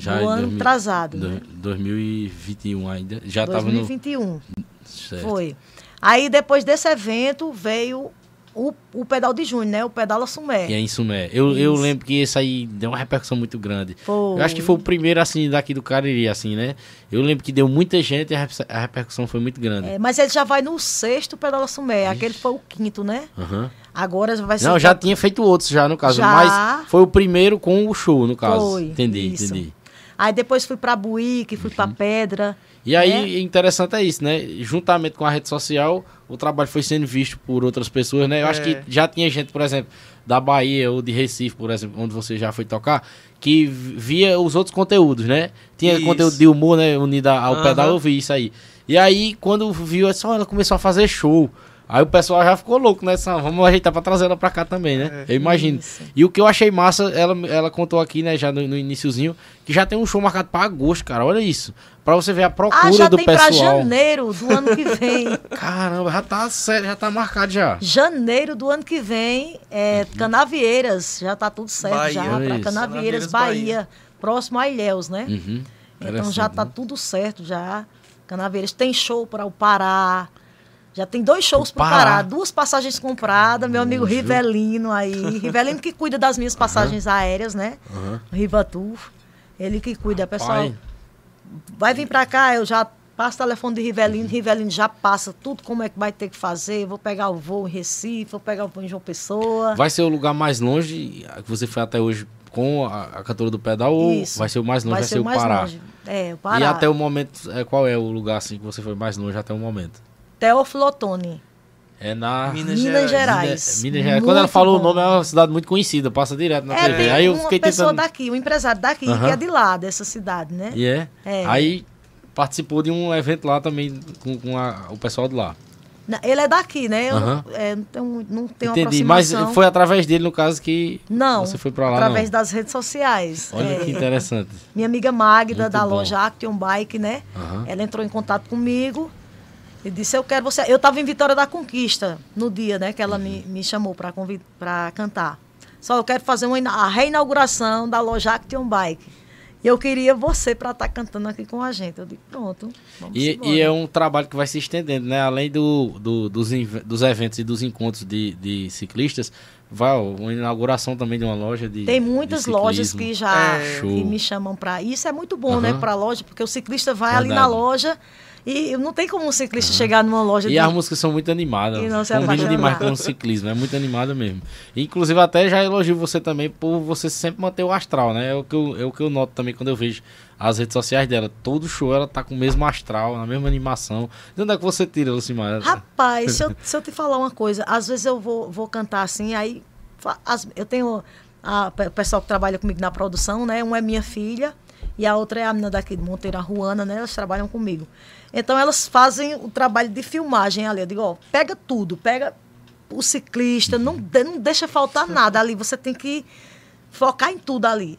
[SPEAKER 2] Já do ano 2000, atrasado. Do, né?
[SPEAKER 1] 2021 ainda. Já
[SPEAKER 2] estava no... 2021. Certo. Foi. Aí depois desse evento veio o, o pedal de junho, né? O pedal Sumé.
[SPEAKER 1] Que é em Sumé. Eu, eu lembro que esse aí deu uma repercussão muito grande. Foi. Eu acho que foi o primeiro, assim, daqui do Cariri, assim, né? Eu lembro que deu muita gente e a repercussão foi muito grande.
[SPEAKER 2] É, mas ele já vai no sexto pedal Sumé. Aquele foi o quinto, né?
[SPEAKER 1] Uhum.
[SPEAKER 2] Agora vai ser.
[SPEAKER 1] Não, já tinha feito outros já, no caso. Já. Mas foi o primeiro com o show, no caso. Foi. Entendi, isso. entendi.
[SPEAKER 2] Aí depois fui pra Buíque, fui uhum. pra Pedra.
[SPEAKER 1] E aí, né? interessante é isso, né? Juntamente com a rede social, o trabalho foi sendo visto por outras pessoas, né? Eu é. acho que já tinha gente, por exemplo, da Bahia ou de Recife, por exemplo, onde você já foi tocar, que via os outros conteúdos, né? Tinha isso. conteúdo de humor, né? Unido ao uhum. pedal, eu vi isso aí. E aí, quando viu, só ela começou a fazer show. Aí o pessoal já ficou louco, né? Vamos ajeitar pra trazer ela pra cá também, né? É, eu imagino. Isso. E o que eu achei massa, ela, ela contou aqui, né, já no, no iníciozinho, que já tem um show marcado pra agosto, cara. Olha isso. Pra você ver a procura ah, já do tem pessoal. Pra
[SPEAKER 2] janeiro do ano que vem.
[SPEAKER 1] Caramba, já tá sério, já tá marcado já.
[SPEAKER 2] Janeiro do ano que vem, é uhum. Canavieiras. Já tá tudo certo Bahia. já. Pra Canavieiras, Canavieiras Bahia, Bahia. Próximo a Ilhéus, né?
[SPEAKER 1] Uhum.
[SPEAKER 2] Então já tá né? tudo certo já. Canavieiras tem show para o Pará. Já tem dois shows para Pará, duas passagens compradas, meu amigo Rivelino aí. Rivelino que cuida das minhas passagens uhum. aéreas, né?
[SPEAKER 1] Uhum.
[SPEAKER 2] Rivatur. Ele que cuida, pessoal. Vai vir para cá, eu já passo o telefone de Rivelino, Rivelino já passa tudo como é que vai ter que fazer. Vou pegar o voo em Recife, vou pegar o voo em João Pessoa.
[SPEAKER 1] Vai ser o lugar mais longe que você foi até hoje com a, a cantora do pedal Isso. ou vai ser o mais longe, vai, vai ser, ser, o Pará? Longe.
[SPEAKER 2] É, o Pará.
[SPEAKER 1] E até o momento, é, qual é o lugar assim que você foi mais longe até o momento?
[SPEAKER 2] Teófilo Otoni.
[SPEAKER 1] É na
[SPEAKER 2] Minas, Minas Gerais. Gerais.
[SPEAKER 1] Minas, Gerais. Quando ela falou bom. o nome, é uma cidade muito conhecida, passa direto na
[SPEAKER 2] é, TV. Tem Aí eu fiquei uma pessoa tentando... daqui, um empresário daqui, que é de lá, dessa cidade, né?
[SPEAKER 1] E é? é. Aí participou de um evento lá também com, com a, o pessoal de lá.
[SPEAKER 2] Ele é daqui, né? Eu uhum. é, não tenho, não tenho
[SPEAKER 1] Entendi, mas foi através dele, no caso, que
[SPEAKER 2] não,
[SPEAKER 1] você foi para lá,
[SPEAKER 2] através
[SPEAKER 1] não.
[SPEAKER 2] das redes sociais.
[SPEAKER 1] Olha é, que interessante.
[SPEAKER 2] Minha amiga Magda, Muito da bom. loja Action Bike, né? Uhum. Ela entrou em contato comigo e disse, eu quero você... Eu estava em Vitória da Conquista, no dia, né? Que ela uhum. me, me chamou para cantar. Só eu quero fazer uma, a reinauguração da loja Action Bike. E eu queria você para estar tá cantando aqui com a gente. Eu digo, pronto.
[SPEAKER 1] E, e, é um trabalho que vai se estendendo, né? Além do, do dos, dos eventos e dos encontros de, de ciclistas, vai uma inauguração também de uma loja de.
[SPEAKER 2] Tem muitas de lojas que já é, que me chamam para. Isso é muito bom, uhum. né? Para a loja, porque o ciclista vai Verdade. ali na loja e não tem como um ciclista uhum. chegar numa loja
[SPEAKER 1] E de... as músicas são muito animadas. E não se Combina demais com o ciclismo, é muito animada mesmo. Inclusive, até já elogio você também por você sempre manter o astral, né? É o que eu, é o que eu noto também quando eu vejo as redes sociais dela. Todo show ela tá com o mesmo astral, na mesma animação. De onde é que você tira, Lucimar?
[SPEAKER 2] Rapaz, se eu, se eu te falar uma coisa, às vezes eu vou, vou cantar assim, aí as, eu tenho a, o pessoal que trabalha comigo na produção, né? Uma é minha filha e a outra é a menina daqui de Monteiro, a Ruana, né? Elas trabalham comigo. Então elas fazem o trabalho de filmagem ali. Eu digo, ó, pega tudo, pega o ciclista, não, não deixa faltar nada ali. Você tem que focar em tudo ali.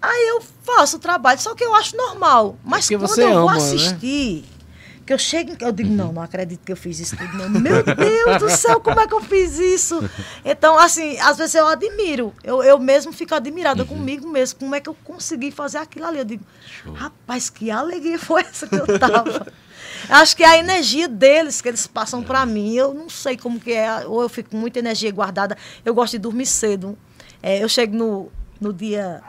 [SPEAKER 2] Aí eu faço o trabalho, só que eu acho normal. Mas Porque quando eu vou né? assistir, né? que eu chego, eu digo, não, não acredito que eu fiz isso tudo, não. Meu Deus do céu, como é que eu fiz isso? Então, assim, às vezes eu admiro. Eu, eu mesmo fico admirada uhum. comigo mesmo. Como é que eu consegui fazer aquilo ali? Eu digo, Show. rapaz, que alegria foi essa que eu tava. Acho que é a energia deles que eles passam para mim. Eu não sei como que é, ou eu fico com muita energia guardada. Eu gosto de dormir cedo. É, eu chego no, no dia.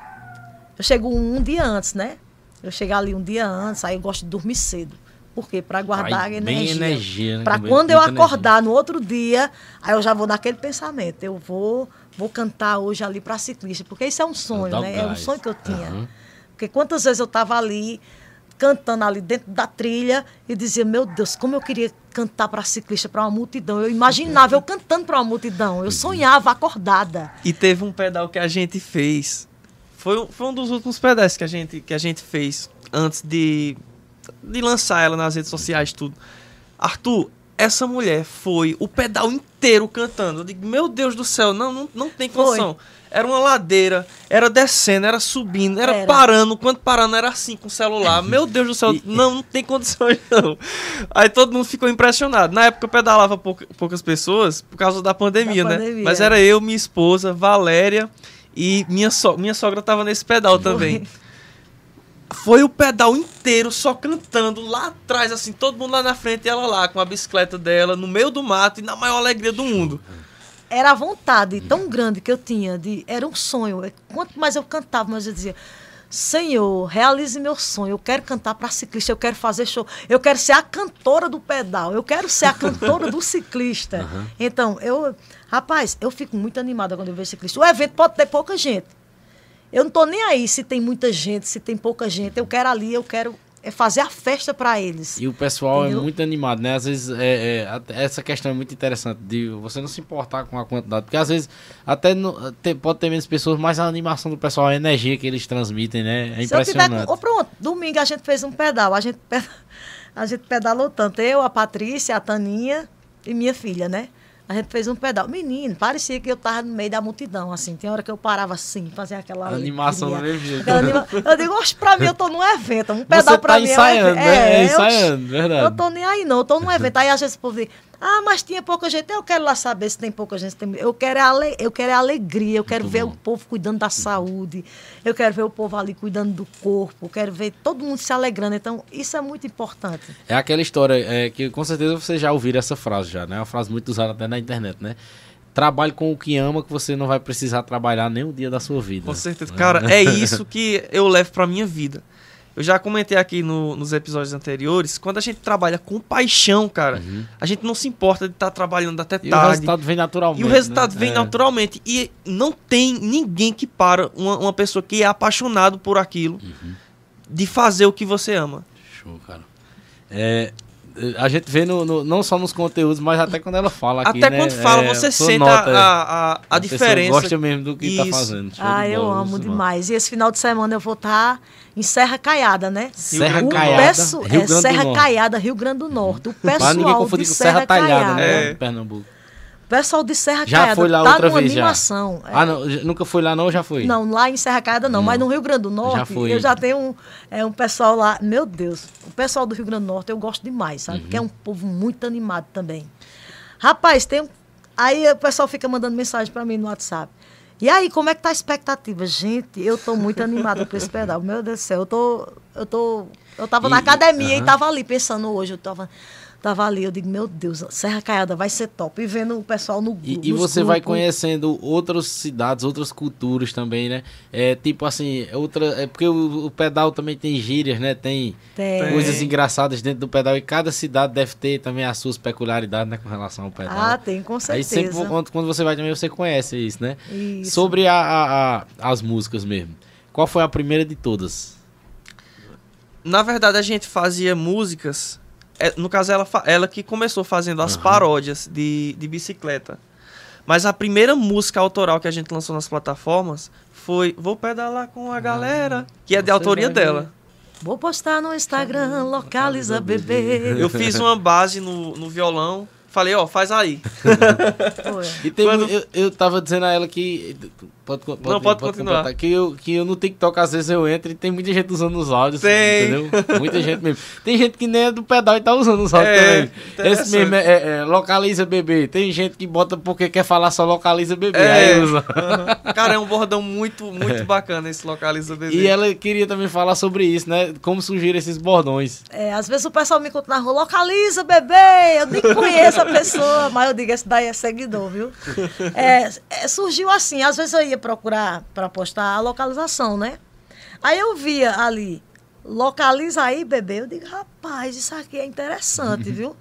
[SPEAKER 2] Eu chego um, um, dia antes, né? Eu chego ali um dia antes, aí eu gosto de dormir cedo. Por quê? Para guardar Ai, energia.
[SPEAKER 1] energia né?
[SPEAKER 2] Para quando eu acordar energia. no outro dia, aí eu já vou naquele pensamento. Eu vou vou cantar hoje ali para ciclista, porque isso é um sonho, né? É um sonho que eu tinha. Uhum. Porque quantas vezes eu estava ali cantando ali dentro da trilha e dizia: Meu Deus, como eu queria cantar para ciclista, para uma multidão. Eu imaginava eu cantando para uma multidão. Eu sonhava acordada.
[SPEAKER 3] E teve um pedal que a gente fez. Foi, foi um dos últimos pedais que a gente, que a gente fez antes de, de lançar ela nas redes sociais tudo. Arthur, essa mulher foi o pedal inteiro cantando. Eu digo, meu Deus do céu, não, não, não tem condição. Foi. Era uma ladeira, era descendo, era subindo, era, era. parando. Quando parando, era assim com o celular. Meu Deus do céu, não, não tem condições não. Aí todo mundo ficou impressionado. Na época eu pedalava pouca, poucas pessoas por causa da pandemia, da né? Pandemia. Mas era eu, minha esposa, Valéria e minha, so minha sogra tava nesse pedal também. foi o pedal inteiro só cantando lá atrás, assim, todo mundo lá na frente e ela lá com a bicicleta dela no meio do mato e na maior alegria do mundo.
[SPEAKER 2] Era a vontade tão grande que eu tinha de. Era um sonho. Quanto mais eu cantava, mais eu dizia. Senhor, realize meu sonho. Eu quero cantar para ciclista, eu quero fazer show. Eu quero ser a cantora do pedal. Eu quero ser a cantora do ciclista. Uhum. Então, eu, rapaz, eu fico muito animada quando eu vejo ciclista. O evento pode ter pouca gente. Eu não tô nem aí se tem muita gente, se tem pouca gente. Eu quero ali, eu quero é fazer a festa para eles.
[SPEAKER 1] E o pessoal é entendeu? é muito animado, né? Às vezes é, é, essa questão é muito interessante de você não se importar com a quantidade, porque às vezes até no, pode ter menos pessoas, mas a animação do pessoal, a energia que eles transmitem, né? É impressionante.
[SPEAKER 2] Com, oh, pronto, domingo a gente fez um pedal, a gente a gente pedalou tanto, eu, a Patrícia, a Taninha e minha filha, né? A gente fez um pedal. Menino, parecia que eu tava no meio da multidão, assim. Tem hora que eu parava assim, fazia aquela.
[SPEAKER 1] A animação do mesmo jeito.
[SPEAKER 2] Anima... Eu digo, oxe, pra mim eu tô num evento. Um pedal Você pra tá mim
[SPEAKER 1] ensaiando,
[SPEAKER 2] é um
[SPEAKER 1] evento. Né? É, é ensaiando,
[SPEAKER 2] eu,
[SPEAKER 1] verdade.
[SPEAKER 2] Eu tô nem aí, não. Eu tô num evento. Aí às vezes o povo diz, ah, mas tinha pouca gente. Eu quero lá saber se tem pouca gente. Eu quero é ale... eu quero é alegria, eu quero Muito ver bom. o povo cuidando da saúde, eu quero ver o povo ali cuidando do corpo, eu quero ver todo mundo se alegrando. Então, isso é muito importante.
[SPEAKER 1] É aquela história é, que com certeza você já ouviram essa frase já, né? É uma frase muito usada até na internet, né? Trabalhe com o que ama, que você não vai precisar trabalhar nem um dia da sua vida.
[SPEAKER 3] Com certeza. Cara, é isso que eu levo pra minha vida. Eu já comentei aqui no, nos episódios anteriores, quando a gente trabalha com paixão, cara, uhum. a gente não se importa de estar tá trabalhando até tarde. E o
[SPEAKER 1] resultado vem naturalmente.
[SPEAKER 3] E o resultado né? vem é. naturalmente. E não tem ninguém que para uma, uma pessoa que é apaixonado por aquilo uhum. de fazer o que você ama.
[SPEAKER 1] Show, cara. É, a gente vê no, no, não só nos conteúdos, mas até quando ela fala aqui,
[SPEAKER 3] Até
[SPEAKER 1] né?
[SPEAKER 3] quando fala, é, você sente nota, a, a, a, a diferença.
[SPEAKER 1] gosta mesmo do que está fazendo.
[SPEAKER 2] Show ah, eu amo demais. E esse final de semana eu vou estar tá em Serra Caiada, né?
[SPEAKER 1] Serra Caiada,
[SPEAKER 2] peço, Rio é, Grande Serra do Norte. Caiada, Rio Grande do Norte. O pessoal Para ninguém confundir com Serra, Serra Talhada, né?
[SPEAKER 1] É. Pernambuco
[SPEAKER 2] pessoal de Serra
[SPEAKER 1] já
[SPEAKER 2] Caiada
[SPEAKER 1] foi lá
[SPEAKER 2] tá
[SPEAKER 1] outra
[SPEAKER 2] numa
[SPEAKER 1] vez
[SPEAKER 2] animação.
[SPEAKER 1] Já. Ah, não, nunca foi lá não, já foi?
[SPEAKER 2] Não, lá em Serra Caiada não, hum. mas no Rio Grande do Norte já foi. eu já tenho um, é, um pessoal lá, meu Deus, o pessoal do Rio Grande do Norte eu gosto demais, sabe? Uhum. Porque é um povo muito animado também. Rapaz, tem um, aí o pessoal fica mandando mensagem para mim no WhatsApp. E aí, como é que tá a expectativa? Gente, eu tô muito animada para esse pedal. Meu Deus do céu, eu tô eu tô eu tava e, na academia uh -huh. e tava ali pensando hoje, eu tava Tava ali, eu digo, meu Deus, Serra Caiada vai ser top. E vendo o pessoal no
[SPEAKER 1] E, e você grupos. vai conhecendo outras cidades, outras culturas também, né? É tipo assim, outra. É porque o, o pedal também tem gírias, né? Tem, tem, coisas engraçadas dentro do pedal. E cada cidade deve ter também as suas peculiaridades, né? Com relação ao pedal.
[SPEAKER 2] Ah, tem, com certeza.
[SPEAKER 1] Aí sempre, quando, quando você vai também, você conhece isso, né? Isso. Sobre a, a, a, as músicas mesmo. Qual foi a primeira de todas?
[SPEAKER 3] Na verdade, a gente fazia músicas é, no caso, ela, ela que começou fazendo as uhum. paródias de, de bicicleta. Mas a primeira música autoral que a gente lançou nas plataformas foi Vou Pedalar com a Galera, que é de autoria dela.
[SPEAKER 2] Vou postar no Instagram, localiza bebê.
[SPEAKER 3] Eu fiz uma base no, no violão Falei, ó, faz aí.
[SPEAKER 1] e tem, Quando... eu, eu tava dizendo a ela que. Pode, pode,
[SPEAKER 3] não, pode, pode continuar.
[SPEAKER 1] Que eu, que eu no TikTok, às vezes eu entro e tem muita gente usando os áudios.
[SPEAKER 3] Tem.
[SPEAKER 1] Entendeu? Muita gente mesmo. Tem gente que nem é do pedal e tá usando os áudios é, também. Esse mesmo é, é, é, localiza bebê. Tem gente que bota porque quer falar só localiza bebê. É. Aí usa.
[SPEAKER 3] Uhum. Cara, é um bordão muito, muito é. bacana esse localiza bebê.
[SPEAKER 1] E ela queria também falar sobre isso, né? Como surgiram esses bordões.
[SPEAKER 2] É, às vezes o pessoal me conta na rua, localiza bebê. Eu nem conheço essa pessoa, mas eu digo, esse daí é seguidor, viu? É, é, surgiu assim, às vezes eu ia procurar para postar a localização, né? Aí eu via ali, localiza aí, bebê. Eu digo, rapaz, isso aqui é interessante, viu?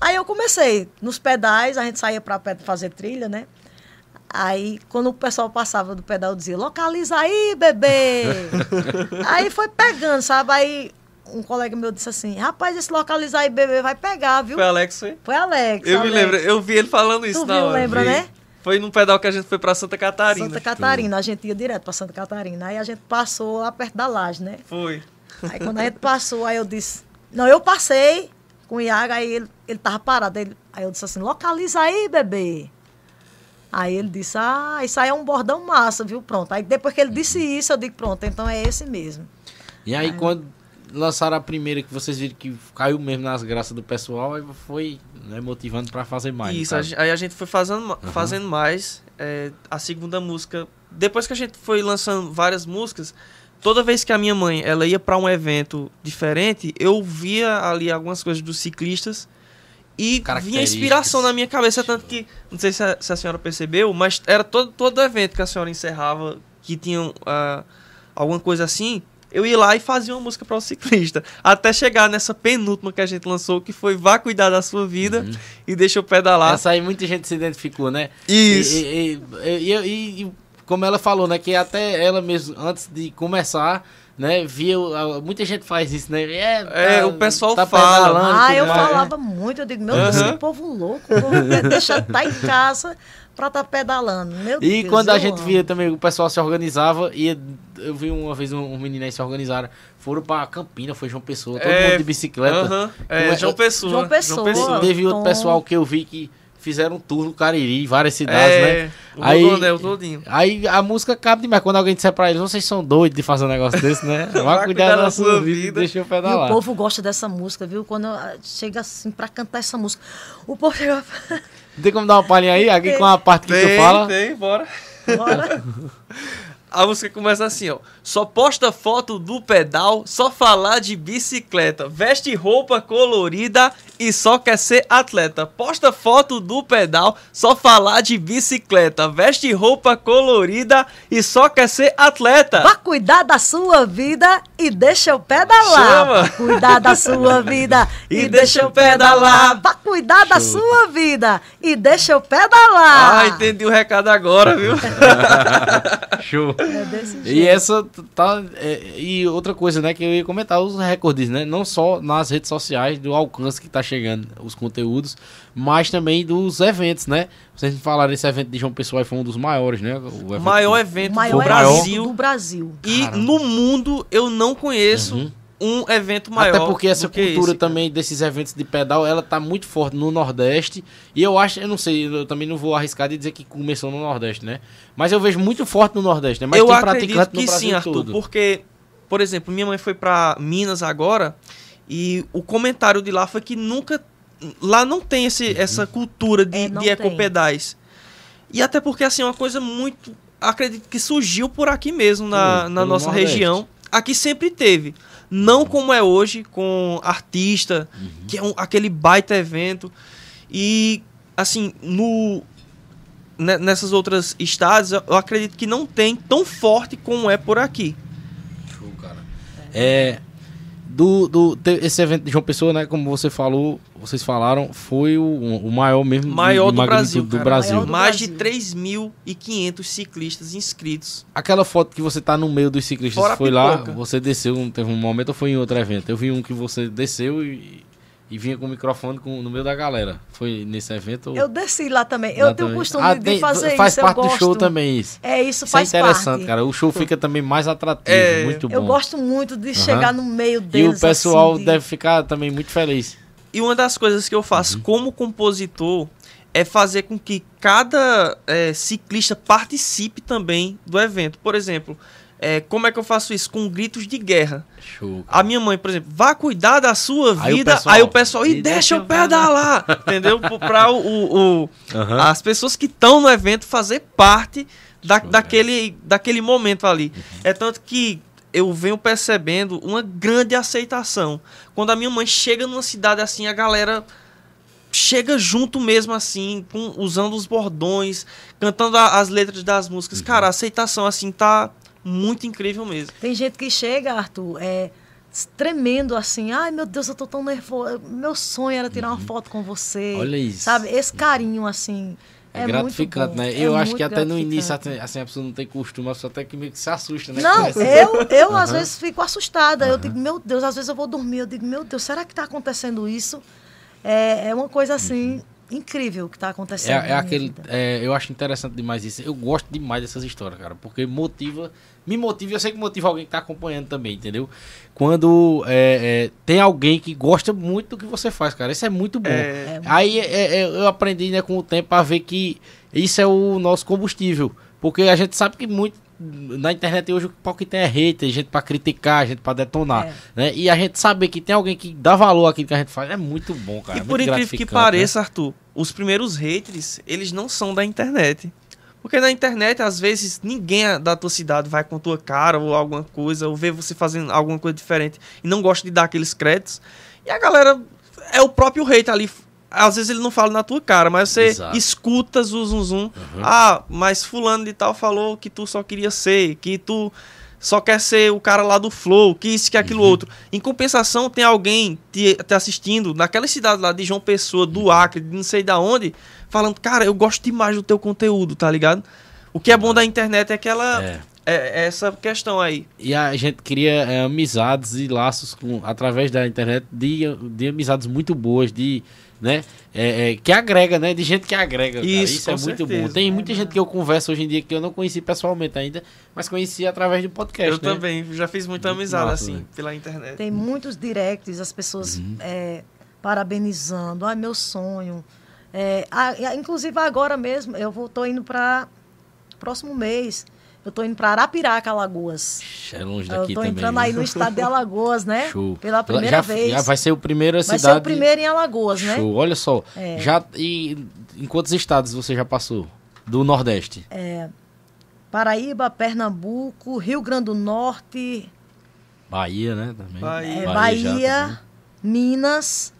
[SPEAKER 2] Aí eu comecei, nos pedais, a gente saía para fazer trilha, né? Aí, quando o pessoal passava do pedal, eu dizia, localiza aí, bebê. aí foi pegando, sabe? Aí um colega meu disse assim: Rapaz, esse localizar aí bebê vai pegar, viu?
[SPEAKER 3] Foi Alex, foi?
[SPEAKER 2] Foi Alex.
[SPEAKER 3] Eu
[SPEAKER 2] Alex.
[SPEAKER 3] me lembro, eu vi ele falando isso
[SPEAKER 2] tu
[SPEAKER 3] na
[SPEAKER 2] viu,
[SPEAKER 3] hora.
[SPEAKER 2] lembra,
[SPEAKER 3] vi.
[SPEAKER 2] né?
[SPEAKER 3] Foi num pedal que a gente foi para Santa Catarina.
[SPEAKER 2] Santa Catarina, a gente ia direto para Santa Catarina. Aí a gente passou lá perto da laje, né?
[SPEAKER 3] Foi.
[SPEAKER 2] Aí quando a gente passou, aí eu disse: Não, eu passei com o Iago, aí ele, ele tava parado. Aí, aí eu disse assim: Localiza aí, bebê. Aí ele disse: Ah, isso aí é um bordão massa, viu? Pronto. Aí depois que ele disse isso, eu digo: Pronto, então é esse mesmo.
[SPEAKER 1] E aí, aí quando lançaram a primeira que vocês viram que caiu mesmo nas graças do pessoal, aí foi né, motivando para fazer mais.
[SPEAKER 3] Isso, aí a gente foi fazendo, uhum. fazendo mais. É, a segunda música, depois que a gente foi lançando várias músicas, toda vez que a minha mãe ela ia para um evento diferente, eu via ali algumas coisas dos ciclistas e vinha inspiração na minha cabeça, tanto que, não sei se a, se a, senhora percebeu, mas era todo, todo evento que a senhora encerrava, que tinha uh, alguma coisa assim, eu ia lá e fazia uma música para o ciclista. Até chegar nessa penúltima que a gente lançou, que foi Vá Cuidar da Sua Vida uhum. e Deixa eu pedalar.
[SPEAKER 1] Essa aí muita gente se identificou, né?
[SPEAKER 3] Isso.
[SPEAKER 1] E, e, e, e como ela falou, né? Que até ela mesmo, antes de começar né? Via, muita gente faz isso, né?
[SPEAKER 3] É, tá, é o pessoal tá fala.
[SPEAKER 2] Ah, eu falava muito, eu digo, meu Deus, que povo louco, o povo deixa estar tá em casa para estar tá pedalando. Meu
[SPEAKER 1] e
[SPEAKER 2] Deus,
[SPEAKER 1] quando a gente amo. via também, o pessoal se organizava, e eu vi uma vez um, um menino aí se organizaram, foram para Campina, foi João Pessoa, todo é, mundo de bicicleta. Uh
[SPEAKER 3] -huh, é, João Pessoa.
[SPEAKER 2] João Pessoa. João Pessoa.
[SPEAKER 1] Teve outro pessoal que eu vi que fizeram um tour no Cariri, várias cidades, é, né? O aí,
[SPEAKER 3] Rodel todinho.
[SPEAKER 1] Aí a música cabe demais. Quando alguém disser pra eles, vocês são doidos de fazer um negócio desse, né?
[SPEAKER 3] Vai cuidar da sua vida, vida.
[SPEAKER 1] deixa eu pedalar.
[SPEAKER 2] E o povo gosta dessa música, viu? Quando chega assim pra cantar essa música, o povo chega...
[SPEAKER 1] Tem como dar uma palhinha aí? Alguém tem, com uma parte que
[SPEAKER 3] tem,
[SPEAKER 1] tu fala?
[SPEAKER 3] Tem, bora. Bora. A música começa assim, ó. Só posta foto do pedal, só falar de bicicleta. Veste roupa colorida e só quer ser atleta. Posta foto do pedal, só falar de bicicleta. Veste roupa colorida e só quer ser atleta.
[SPEAKER 2] Vá cuidar da sua vida e deixa eu pedalar. Chama. Vá cuidar da sua vida e, e deixa eu pedalar. Vá cuidar Show. da sua vida e deixa eu pedalar.
[SPEAKER 3] Ah, entendi o recado agora, viu?
[SPEAKER 1] Show. É e essa tá. É, e outra coisa, né, que eu ia comentar, os recordes, né? Não só nas redes sociais, do alcance que tá chegando os conteúdos, mas também dos eventos, né? Vocês falaram esse evento de João Pessoa foi um dos maiores, né?
[SPEAKER 3] O evento maior evento maior do, Brasil,
[SPEAKER 2] do Brasil.
[SPEAKER 3] E Caramba. no mundo eu não conheço. Uhum um evento maior.
[SPEAKER 1] Até porque essa cultura esse, também desses eventos de pedal, ela tá muito forte no Nordeste. E eu acho, eu não sei, eu também não vou arriscar de dizer que começou no Nordeste, né? Mas eu vejo muito forte no Nordeste, né? Mas
[SPEAKER 3] eu tem acredito que sim, Arthur, todo. porque, por exemplo, minha mãe foi para Minas agora e o comentário de lá foi que nunca lá não tem esse, uhum. essa cultura de, é, de ecopedais. E até porque assim, é uma coisa muito acredito que surgiu por aqui mesmo na, na nossa Nordeste. região. Aqui sempre teve. Não como é hoje, com artista, uhum. que é um, aquele baita evento. E, assim, no, nessas outras estados, eu acredito que não tem tão forte como é por aqui.
[SPEAKER 1] Show, cara. É, do, do, esse evento de João Pessoa, né, como você falou, vocês falaram, foi o, o maior mesmo
[SPEAKER 3] maior de, do, Brasil,
[SPEAKER 1] do Brasil.
[SPEAKER 3] Do Mais de 3.500 ciclistas inscritos.
[SPEAKER 1] Aquela foto que você tá no meio dos ciclistas, Fora foi lá, você desceu, teve um momento ou foi em outro evento? Eu vi um que você desceu e e vinha com o microfone com, no meio da galera. Foi nesse evento?
[SPEAKER 2] Eu desci lá também. Eu tenho o costume ah, de fazer
[SPEAKER 1] faz
[SPEAKER 2] isso.
[SPEAKER 1] Faz parte do show também isso.
[SPEAKER 2] É, isso, isso faz
[SPEAKER 1] é interessante,
[SPEAKER 2] parte.
[SPEAKER 1] cara. O show fica também mais atrativo, é, muito bom.
[SPEAKER 2] Eu gosto muito de uhum. chegar no meio deles.
[SPEAKER 1] E o pessoal
[SPEAKER 2] assim, de...
[SPEAKER 1] deve ficar também muito feliz.
[SPEAKER 3] E uma das coisas que eu faço uhum. como compositor é fazer com que cada é, ciclista participe também do evento. Por exemplo, é, como é que eu faço isso? Com gritos de guerra. Show, a minha mãe, por exemplo, vá cuidar da sua vida. Aí o pessoal, aí o pessoal e deixa eu pedalar. entendeu? Para o, o, o as pessoas que estão no evento fazer parte da, daquele, daquele momento ali. Uhum. É tanto que eu venho percebendo uma grande aceitação. Quando a minha mãe chega numa cidade assim, a galera chega junto mesmo assim, com, usando os bordões, cantando a, as letras das músicas. Uhum. Cara, a aceitação assim tá muito incrível mesmo.
[SPEAKER 2] Tem gente que chega, Arthur, é, tremendo assim, ai meu Deus, eu tô tão nervoso. Meu sonho era tirar uma uhum. foto com você.
[SPEAKER 1] Olha isso.
[SPEAKER 2] Sabe? Esse carinho, assim. É, é
[SPEAKER 1] gratificante, né? É eu acho que até no início, assim, a pessoa não tem costume, a pessoa até que meio que se assusta, né?
[SPEAKER 2] Não, eu, eu uhum. às vezes fico assustada. Uhum. Eu digo, meu Deus, às vezes eu vou dormir, eu digo, meu Deus, será que está acontecendo isso? É, é uma coisa assim. Incrível que está acontecendo.
[SPEAKER 1] É, é aquele, é, eu acho interessante demais isso. Eu gosto demais dessas histórias, cara, porque motiva, me motiva. Eu sei que motiva alguém que está acompanhando também, entendeu? Quando é, é, tem alguém que gosta muito do que você faz, cara, isso é muito bom. É. Aí é, eu aprendi né, com o tempo a ver que isso é o nosso combustível, porque a gente sabe que muito na internet hoje o que tem é hater, gente para criticar, gente para detonar, é. né? E a gente saber que tem alguém que dá valor àquilo que a gente faz é muito bom, cara.
[SPEAKER 3] E
[SPEAKER 1] é
[SPEAKER 3] por incrível que pareça, né? Arthur, os primeiros haters, eles não são da internet. Porque na internet, às vezes, ninguém da tua cidade vai com tua cara ou alguma coisa, ou vê você fazendo alguma coisa diferente e não gosta de dar aqueles créditos. E a galera é o próprio rei ali. Às vezes ele não fala na tua cara, mas você Exato. escuta zum, zum, zum. Uhum. Ah, mas fulano de tal falou que tu só queria ser, que tu só quer ser o cara lá do Flow, que isso, que aquilo uhum. outro. Em compensação, tem alguém te, te, assistindo naquela cidade lá de João Pessoa, do uhum. Acre, de não sei da onde, falando, cara, eu gosto demais do teu conteúdo, tá ligado? O que é bom da internet é que ela. É. É, é essa questão aí.
[SPEAKER 1] E a gente cria é, amizades e laços com, através da internet de, de amizades muito boas, de né? É, é, que agrega, né? De gente que agrega. Isso, Isso é muito certeza. bom. Tem muita gente que eu converso hoje em dia que eu não conheci pessoalmente ainda, mas conheci através do podcast.
[SPEAKER 3] Eu né? também, já fiz muita muito amizade massa, assim, né? pela internet.
[SPEAKER 2] Tem muitos directs, as pessoas uhum. é, parabenizando. Ah, meu sonho. É, a, inclusive agora mesmo, eu vou, tô indo para próximo mês. Eu tô indo para Arapiraca, Alagoas.
[SPEAKER 1] É longe daqui
[SPEAKER 2] Eu tô
[SPEAKER 1] entrando
[SPEAKER 2] aí no estado de Alagoas, né? Show. Pela primeira
[SPEAKER 1] já,
[SPEAKER 2] vez.
[SPEAKER 1] Já vai ser o primeiro cidade.
[SPEAKER 2] Vai ser o primeiro em Alagoas, né?
[SPEAKER 1] Show. Olha só. É. Já e em quantos estados você já passou do Nordeste?
[SPEAKER 2] É, Paraíba, Pernambuco, Rio Grande do Norte,
[SPEAKER 1] Bahia, né, também.
[SPEAKER 2] Bahia, é, Bahia, Bahia Minas,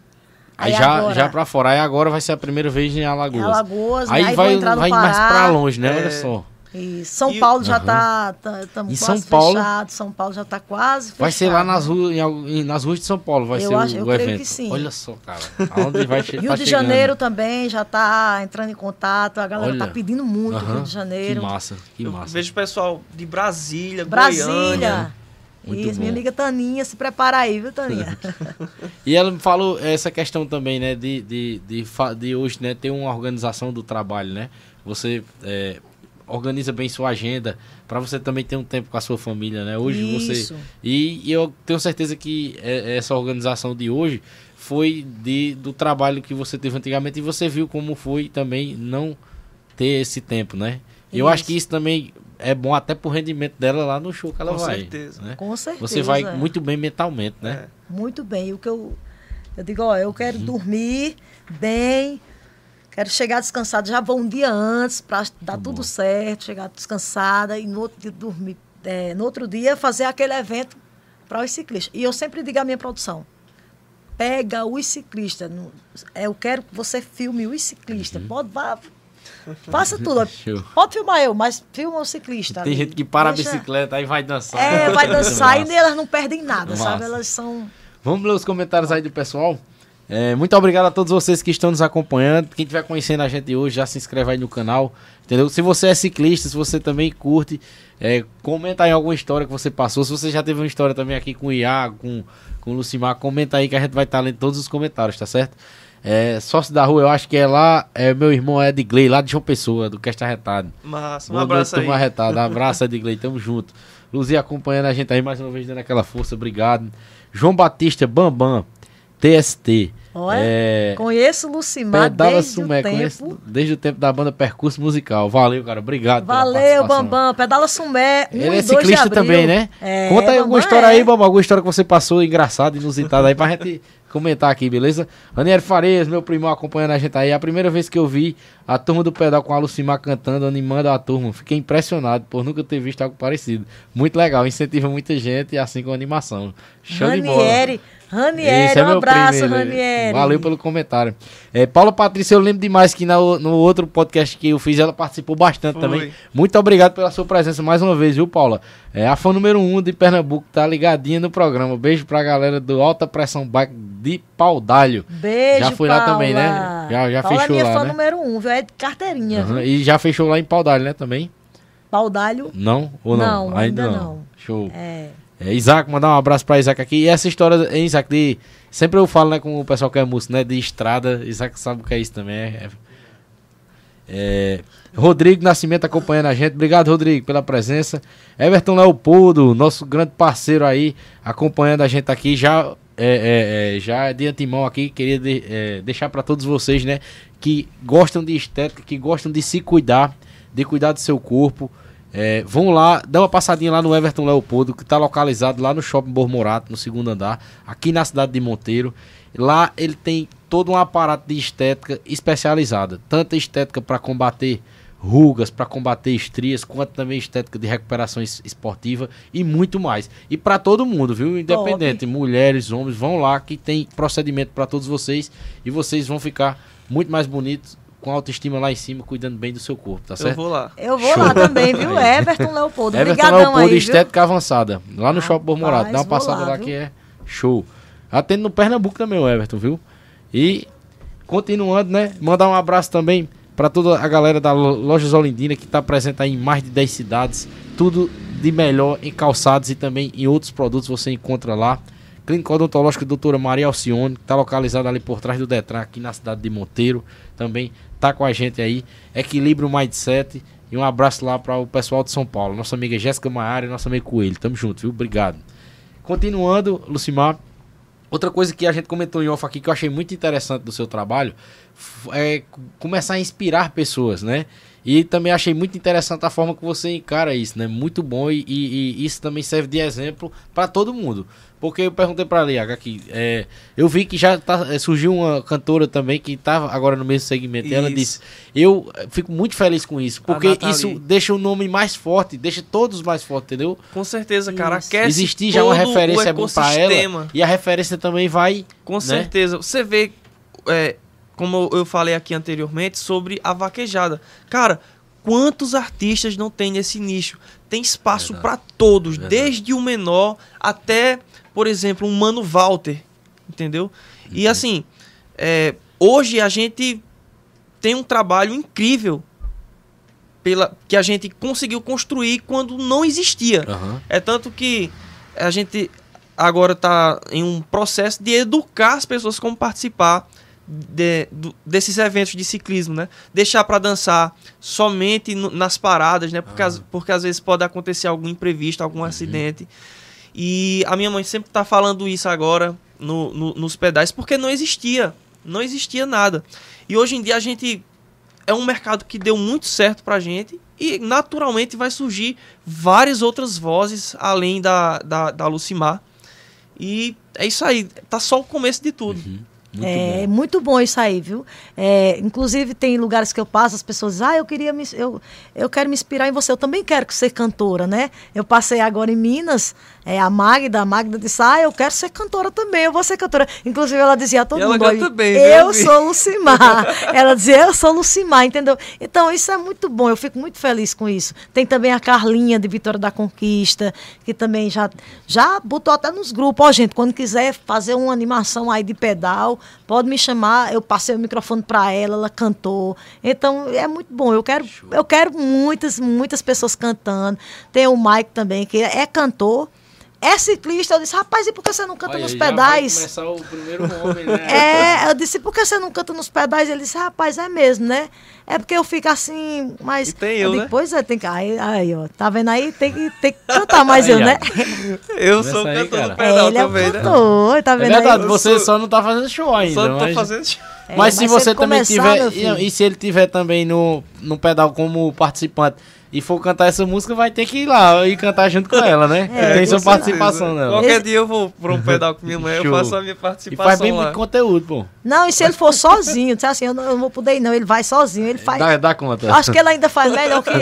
[SPEAKER 1] Aí, aí já, agora, já pra fora. Aí agora vai ser a primeira vez em Alagoas.
[SPEAKER 2] Alagoas,
[SPEAKER 1] aí,
[SPEAKER 2] né? aí
[SPEAKER 1] vai, vai mais pra longe, né? É. Olha só.
[SPEAKER 2] E São e, Paulo já está tá, tá, quase São Paulo, fechado. São Paulo já está quase fechado.
[SPEAKER 1] Vai ser lá nas, ruas, em, nas ruas de São Paulo, vai eu ser acho, o, eu o evento. Que
[SPEAKER 2] sim.
[SPEAKER 1] Olha só, cara. Aonde vai
[SPEAKER 2] Rio tá de chegando. Janeiro também já está entrando em contato. A galera está pedindo muito uh -huh, Rio de Janeiro.
[SPEAKER 1] Que massa, que massa. Eu
[SPEAKER 3] vejo o pessoal de Brasília,
[SPEAKER 2] Brasília. Goiânia. Muito Isso, bom. minha amiga Taninha, se prepara aí, viu, Taninha?
[SPEAKER 1] e ela me falou essa questão também, né, de, de, de, de, hoje, né, ter uma organização do trabalho, né? Você é, organiza bem sua agenda para você também ter um tempo com a sua família, né? Hoje Isso. você e, e, eu tenho certeza que é, essa organização de hoje foi de, do trabalho que você teve antigamente e você viu como foi também não ter esse tempo, né? Isso. Eu acho que isso também é bom até pro rendimento dela lá no show que ela
[SPEAKER 3] Com
[SPEAKER 1] vai.
[SPEAKER 3] Certeza.
[SPEAKER 1] Né?
[SPEAKER 2] Com certeza.
[SPEAKER 1] Você vai muito bem mentalmente, né?
[SPEAKER 2] É. Muito bem. O que eu, eu digo, ó, eu quero uhum. dormir bem, quero chegar descansada, já vou um dia antes para dar tá tudo bom. certo, chegar descansada e no outro dia dormir. É, no outro dia fazer aquele evento para os ciclistas. E eu sempre digo à minha produção, pega os ciclistas. Eu quero que você filme os ciclistas. Uhum. Pode, vá, Faça tudo. Show. Pode filmar eu, mas filma o ciclista.
[SPEAKER 1] Tem ali. gente que para Deixa... a bicicleta aí vai dançar.
[SPEAKER 2] É, vai dançar e elas não perdem nada, Massa. sabe? Elas são.
[SPEAKER 1] Vamos ler os comentários aí do pessoal. É, muito obrigado a todos vocês que estão nos acompanhando. Quem estiver conhecendo a gente hoje, já se inscreve aí no canal. Entendeu? Se você é ciclista, se você também curte, é, comenta aí alguma história que você passou. Se você já teve uma história também aqui com o Iago, com, com o Lucimar, comenta aí que a gente vai estar lendo todos os comentários, tá certo? É, sócio da rua, eu acho que é lá, é meu irmão Edgley, lá de João Pessoa, do Cast Arretado.
[SPEAKER 3] Massa, um Boa abraço
[SPEAKER 1] noite, aí. Arretado. Abraço, Edgley, tamo junto. Luzia acompanhando a gente aí mais uma vez, dando aquela força, obrigado. João Batista, Bambam, TST.
[SPEAKER 2] Olha, é, conheço o Lucimar desde Sumé, o tempo.
[SPEAKER 1] Desde o tempo da banda Percurso Musical. Valeu, cara. Obrigado
[SPEAKER 2] Valeu, Bambam. Pedala Sumé.
[SPEAKER 1] Um Ele é ciclista também, né? É, Conta aí alguma história é. aí, Bambam. Alguma história que você passou engraçada, inusitada aí pra gente comentar aqui, beleza? Aniel Farias, meu primo, acompanhando a gente aí. É a primeira vez que eu vi a turma do pedal com a Lucimar cantando, animando a turma. Fiquei impressionado por nunca ter visto algo parecido. Muito legal, incentiva muita gente, assim com animação. Show Ranieri, de bola.
[SPEAKER 2] Ranieri, é um abraço, primo, Ranieri.
[SPEAKER 1] Valeu pelo comentário. É, Paula Patrícia, eu lembro demais que no, no outro podcast que eu fiz, ela participou bastante Foi. também. Muito obrigado pela sua presença mais uma vez, viu, Paula? É a fã número um de Pernambuco, tá ligadinha no programa. Beijo pra galera do Alta Pressão Bike de Paudalho.
[SPEAKER 2] Beijo,
[SPEAKER 1] Já fui
[SPEAKER 2] Paula.
[SPEAKER 1] lá também, né? Já, já
[SPEAKER 2] Paula
[SPEAKER 1] fechou
[SPEAKER 2] é
[SPEAKER 1] minha
[SPEAKER 2] fã
[SPEAKER 1] né?
[SPEAKER 2] número um, viu? É de carteirinha. Uhum.
[SPEAKER 1] E já fechou lá em Paudalho, né, também?
[SPEAKER 2] Paudalho?
[SPEAKER 1] Não? Ou não?
[SPEAKER 2] Não, ainda, ainda não. não.
[SPEAKER 1] Show. É. É, Isaac, mandar um abraço pra Isaac aqui. E essa história, hein, Isaac, de. Sempre eu falo, né, com o pessoal que é músico, né? De estrada. Isaac sabe o que é isso também. É, é, Rodrigo Nascimento acompanhando a gente. Obrigado, Rodrigo, pela presença. Everton Leopoldo, nosso grande parceiro aí, acompanhando a gente aqui. Já, é, é, é já de antemão aqui, queria de, é, deixar para todos vocês, né? Que gostam de estética, que gostam de se cuidar, de cuidar do seu corpo. É, vão lá, dá uma passadinha lá no Everton Leopoldo, que está localizado lá no Shopping Bormorato, no segundo andar, aqui na cidade de Monteiro. Lá ele tem todo um aparato de estética especializada, tanto estética para combater rugas, para combater estrias, quanto também estética de recuperação esportiva e muito mais. E para todo mundo, viu? Independente, Top. mulheres, homens, vão lá que tem procedimento para todos vocês e vocês vão ficar muito mais bonitos com autoestima lá em cima, cuidando bem do seu corpo, tá certo?
[SPEAKER 3] Eu vou lá.
[SPEAKER 2] Eu vou Show. lá também, viu? Everton Leopoldo.
[SPEAKER 1] Everton Leopoldo aí, Estética viu? Avançada, lá no Shopping Bormorado. Dá uma passada lá, lá que é show. Atendo no Pernambuco também o Everton, viu? E continuando, né? Mandar um abraço também para toda a galera da Lojas Olindina que está presente aí em mais de 10 cidades. Tudo de melhor em calçados e também em outros produtos você encontra lá. Clínica Odontológica Doutora Maria Alcione, que está localizada ali por trás do Detran, aqui na cidade de Monteiro. Também tá com a gente aí. Equilíbrio Mindset. E um abraço lá para o pessoal de São Paulo. Nossa amiga Jéssica Maiara e nosso amigo Coelho. Tamo junto, viu? Obrigado. Continuando, Lucimar. Outra coisa que a gente comentou em off aqui que eu achei muito interessante do seu trabalho é começar a inspirar pessoas, né? E também achei muito interessante a forma que você encara isso, né? Muito bom e, e, e isso também serve de exemplo para todo mundo. Porque eu perguntei pra Liaga aqui, é, eu vi que já tá, é, surgiu uma cantora também que estava agora no mesmo segmento. E ela disse: Eu fico muito feliz com isso, porque isso deixa o nome mais forte, deixa todos mais fortes, entendeu?
[SPEAKER 3] Com certeza, cara.
[SPEAKER 1] Existir já uma referência bom pra ela. E a referência também vai.
[SPEAKER 3] Com né? certeza. Você vê, é, como eu falei aqui anteriormente, sobre a vaquejada. Cara, quantos artistas não tem nesse nicho? Tem espaço para todos, Verdade. desde o menor até por exemplo, um Mano Walter, entendeu? E uhum. assim, é, hoje a gente tem um trabalho incrível pela que a gente conseguiu construir quando não existia. Uhum. É tanto que a gente agora está em um processo de educar as pessoas como participar de, do, desses eventos de ciclismo, né? Deixar para dançar somente no, nas paradas, né? Porque, uhum. as, porque às vezes pode acontecer algum imprevisto, algum uhum. acidente. E a minha mãe sempre tá falando isso agora no, no, nos pedais, porque não existia. Não existia nada. E hoje em dia a gente. É um mercado que deu muito certo pra gente. E naturalmente vai surgir várias outras vozes além da, da, da Lucimar. E é isso aí. Tá só o começo de tudo. Uhum.
[SPEAKER 2] Muito é bom. muito bom isso aí, viu? É, inclusive, tem lugares que eu passo, as pessoas dizem, ah, eu queria me, eu, eu quero me inspirar em você, eu também quero ser cantora, né? Eu passei agora em Minas, é, a Magda, a Magda disse, ah, eu quero ser cantora também, eu vou ser cantora. Inclusive, ela dizia a todo mundo,
[SPEAKER 3] bem,
[SPEAKER 2] eu sou Lucimar. ela dizia, eu sou Lucimar, entendeu? Então, isso é muito bom, eu fico muito feliz com isso. Tem também a Carlinha, de Vitória da Conquista, que também já, já botou até nos grupos, ó, oh, gente, quando quiser fazer uma animação aí de pedal, pode me chamar, eu passei o microfone para ela, ela cantou. Então é muito bom. Eu quero, eu quero muitas, muitas pessoas cantando. Tem o Mike também, que é cantor é ciclista. Eu disse, rapaz, e por que você não canta Olha, nos pedais?
[SPEAKER 1] Vai começar o primeiro homem, né?
[SPEAKER 2] É, eu disse, por que você não canta nos pedais? Ele disse, rapaz, é mesmo, né? É porque eu fico assim, mas. E
[SPEAKER 3] tem eu, eu né?
[SPEAKER 2] Pois é, tem que. Aí, aí, ó, tá vendo aí? Tem que, tem que cantar mais aí, eu, né?
[SPEAKER 3] Eu sou aí, cantor cara. do pedal
[SPEAKER 2] ele é
[SPEAKER 3] também, é
[SPEAKER 2] cantor,
[SPEAKER 3] né?
[SPEAKER 2] tá vendo
[SPEAKER 1] é verdade, aí? você sou... só não tá fazendo show ainda.
[SPEAKER 3] Só não mas... tô fazendo show.
[SPEAKER 1] É, mas, mas, se você também começar, tiver. E, e se ele tiver também no, no pedal como participante e for cantar essa música, vai ter que ir lá e cantar junto com ela, né? É, Tem sua participação nela.
[SPEAKER 3] Qualquer Esse... dia eu vou para um pedal com minha mãe, eu faço a minha participação. E faz bem lá. muito
[SPEAKER 1] conteúdo, pô.
[SPEAKER 2] Não, e se ele for sozinho, disse assim, eu não, eu não vou poder ir, não. Ele vai sozinho, ele faz.
[SPEAKER 1] Dá, dá conta.
[SPEAKER 2] Acho que ele ainda faz melhor que eu.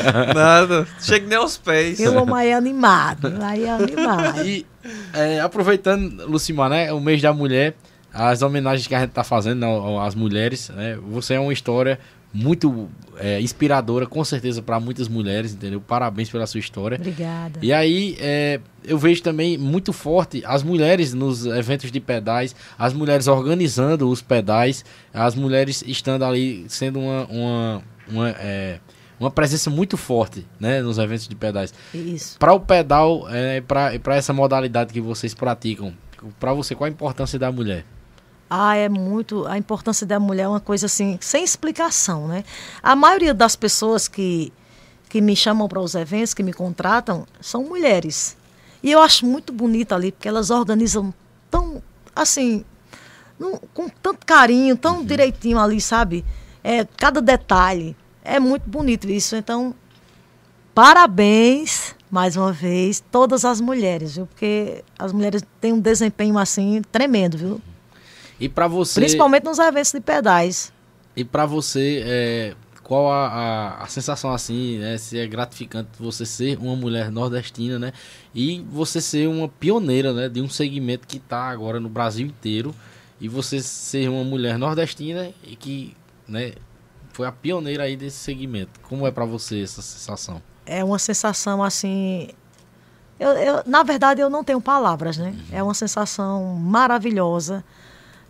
[SPEAKER 3] Nada, chega nem aos pés.
[SPEAKER 2] Eu vou mais animado, mais animado.
[SPEAKER 1] E é, aproveitando, Lucimar, né? O mês da mulher as homenagens que a gente está fazendo às mulheres, né? Você é uma história muito é, inspiradora, com certeza, para muitas mulheres, entendeu? Parabéns pela sua história.
[SPEAKER 2] Obrigada.
[SPEAKER 1] E aí, é, eu vejo também muito forte as mulheres nos eventos de pedais, as mulheres organizando os pedais, as mulheres estando ali sendo uma, uma, uma, é, uma presença muito forte né, nos eventos de pedais.
[SPEAKER 2] Isso.
[SPEAKER 1] Para o pedal, é, para essa modalidade que vocês praticam, para você, qual a importância da mulher?
[SPEAKER 2] Ah, é muito. A importância da mulher é uma coisa assim, sem explicação, né? A maioria das pessoas que, que me chamam para os eventos, que me contratam, são mulheres. E eu acho muito bonito ali, porque elas organizam tão, assim, com tanto carinho, tão uhum. direitinho ali, sabe? É, cada detalhe. É muito bonito isso. Então, parabéns, mais uma vez, todas as mulheres, viu? Porque as mulheres têm um desempenho, assim, tremendo, viu?
[SPEAKER 1] E para você.
[SPEAKER 2] Principalmente nos eventos de pedais.
[SPEAKER 1] E para você, é, qual a, a, a, sensação assim, né? Se é gratificante você ser uma mulher nordestina, né? E você ser uma pioneira, né? De um segmento que está agora no Brasil inteiro. E você ser uma mulher nordestina e que, né? Foi a pioneira aí desse segmento. Como é para você essa sensação?
[SPEAKER 2] É uma sensação assim... Eu, eu, na verdade, eu não tenho palavras, né? Uhum. É uma sensação maravilhosa.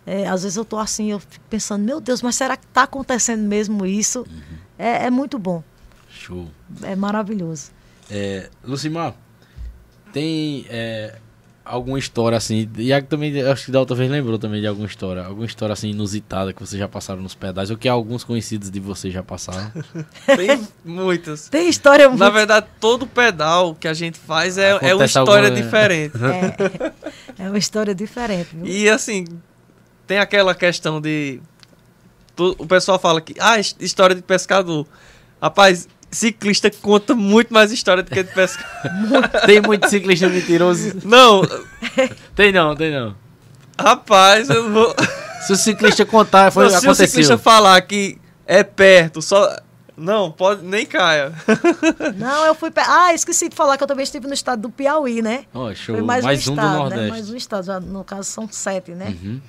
[SPEAKER 2] É, às vezes eu tô assim, eu fico pensando, meu Deus, mas será que está acontecendo mesmo isso? Uhum. É, é, muito bom.
[SPEAKER 1] Show.
[SPEAKER 2] É maravilhoso.
[SPEAKER 1] É, Lucimar, tem é, alguma história assim, e também, acho que da outra vez lembrou também de alguma história, alguma história assim inusitada que vocês já passaram nos pedais, ou que alguns conhecidos de vocês já passaram?
[SPEAKER 3] tem muitas.
[SPEAKER 2] Tem história
[SPEAKER 3] muito... Na verdade, todo pedal que a gente faz é, é uma história alguma... diferente.
[SPEAKER 2] É, é uma história diferente. Viu?
[SPEAKER 3] E assim, tem aquela questão de. O pessoal fala que. Ah, história de pescador. Rapaz, ciclista conta muito mais história do que de pescador.
[SPEAKER 1] tem muito ciclista mentiroso?
[SPEAKER 3] Não.
[SPEAKER 1] tem não, tem não.
[SPEAKER 3] Rapaz, eu vou.
[SPEAKER 1] Se o ciclista contar, foi não,
[SPEAKER 3] Se aconteceu. o ciclista falar que é perto, só. Não, pode nem caia.
[SPEAKER 2] Não, eu fui. Ah, esqueci de falar que eu também estive no estado do Piauí, né?
[SPEAKER 1] Oh, show. Foi mais, mais um, estado, do Nordeste. Né?
[SPEAKER 2] Mais um estado, já, no caso são sete, né? Uhum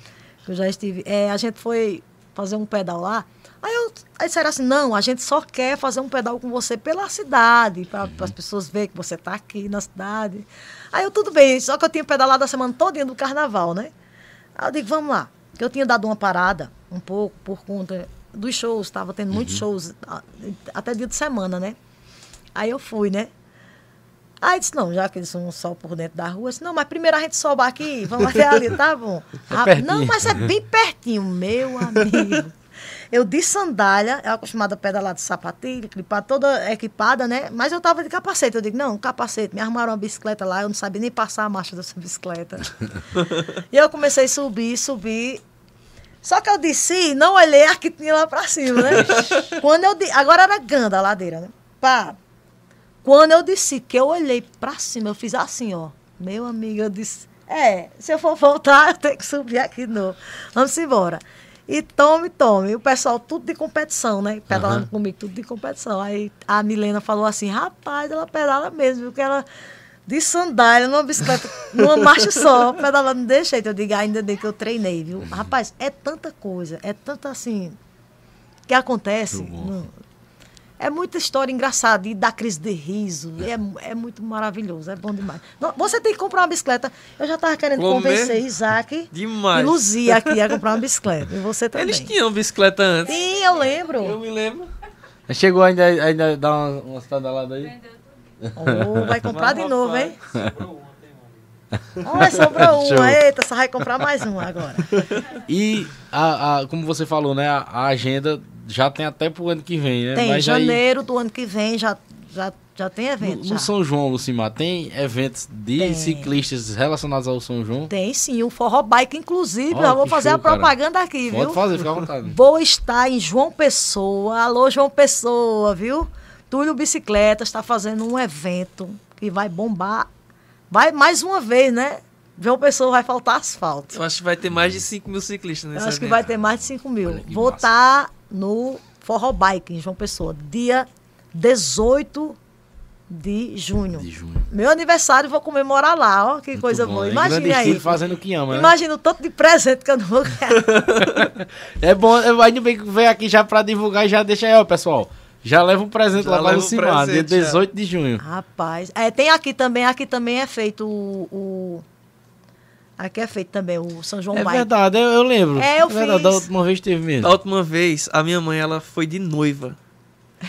[SPEAKER 2] eu já estive. É, a gente foi fazer um pedal lá. Aí, eu, aí disseram assim: não, a gente só quer fazer um pedal com você pela cidade, para uhum. as pessoas verem que você está aqui na cidade. Aí eu, tudo bem, só que eu tinha pedalado a semana toda do carnaval, né? Aí eu digo: vamos lá. Que eu tinha dado uma parada um pouco por conta dos shows, estava tendo muitos uhum. shows, até dia de semana, né? Aí eu fui, né? Aí disse, não, já que eles são só por dentro da rua, disse, não, mas primeiro a gente sobe aqui, vamos até ali, tá bom.
[SPEAKER 1] É
[SPEAKER 2] não, mas é bem pertinho, meu amigo. Eu de sandália, eu acostumada a pedalar de sapatilha, clipada, toda equipada, né? Mas eu tava de capacete. Eu digo, não, capacete. Me arrumaram uma bicicleta lá, eu não sabia nem passar a marcha dessa bicicleta. e eu comecei a subir, subir. Só que eu desci, não olhei a que tinha lá pra cima, né? Quando eu... Agora era ganda a ladeira, né? Pá, quando eu disse que eu olhei para cima, eu fiz assim, ó. Meu amigo, eu disse, é, se eu for voltar, eu tenho que subir aqui de novo. Vamos embora. E tome, tome. O pessoal, tudo de competição, né? Pedalando uhum. comigo, tudo de competição. Aí a Milena falou assim, rapaz, ela pedala mesmo, porque ela de sandália, numa bicicleta, numa marcha só, pedalando desse jeito. Eu digo, ainda bem que eu treinei, viu? Rapaz, é tanta coisa, é tanta assim, que acontece. É muita história engraçada e dá crise de riso. É, é muito maravilhoso, é bom demais. Você tem que comprar uma bicicleta. Eu já estava querendo Comer? convencer Isaac
[SPEAKER 3] demais.
[SPEAKER 2] e Luzia aqui a comprar uma bicicleta. E você também.
[SPEAKER 3] Eles tinham bicicleta antes.
[SPEAKER 2] Sim, eu lembro.
[SPEAKER 3] Eu me lembro.
[SPEAKER 1] Chegou ainda, ainda dá umas uma pedaladas aí?
[SPEAKER 2] Oh, vai comprar de novo, hein? Olha, sobrou uma. Eita, só vai comprar mais uma agora.
[SPEAKER 1] E, a, a, como você falou, né? A, a agenda já tem até pro ano que vem, né?
[SPEAKER 2] Tem, Mas janeiro aí... do ano que vem já, já, já tem evento.
[SPEAKER 1] No,
[SPEAKER 2] já.
[SPEAKER 1] no São João, Lucimar, tem eventos de tem. ciclistas relacionados ao São João?
[SPEAKER 2] Tem sim, o Forró Bike, inclusive. Oh, já vou fazer show, a propaganda cara. aqui,
[SPEAKER 1] viu? Pode fazer, fica à vontade.
[SPEAKER 2] Vou estar em João Pessoa. Alô, João Pessoa, viu? Túlio Bicicleta está fazendo um evento que vai bombar. Vai mais uma vez, né? João Pessoa vai faltar asfalto.
[SPEAKER 3] Eu acho que vai ter mais de 5 mil ciclistas nesse Eu
[SPEAKER 2] acho
[SPEAKER 3] evento.
[SPEAKER 2] que vai ter mais de 5 mil. Vou estar no Forró Bike, em João Pessoa, dia 18 de junho.
[SPEAKER 1] De junho.
[SPEAKER 2] Meu aniversário vou comemorar lá, ó, que Muito coisa bom. boa. Imagina aí.
[SPEAKER 1] fazendo o que ama,
[SPEAKER 2] né? Imagina o tanto de presente que eu não vou
[SPEAKER 1] ganhar. é bom, ainda bem que veio aqui já para divulgar e já deixa aí, ó, pessoal. Já leva um presente já lá para o Cimar, dia 18 já. de junho.
[SPEAKER 2] Rapaz, é, tem aqui também, aqui também é feito o, o Aqui é feito também o São João
[SPEAKER 1] É verdade, eu, eu lembro.
[SPEAKER 2] É, eu
[SPEAKER 1] é verdade,
[SPEAKER 2] fiz.
[SPEAKER 1] Da última vez teve mesmo.
[SPEAKER 3] Da última vez, a minha mãe, ela foi de noiva.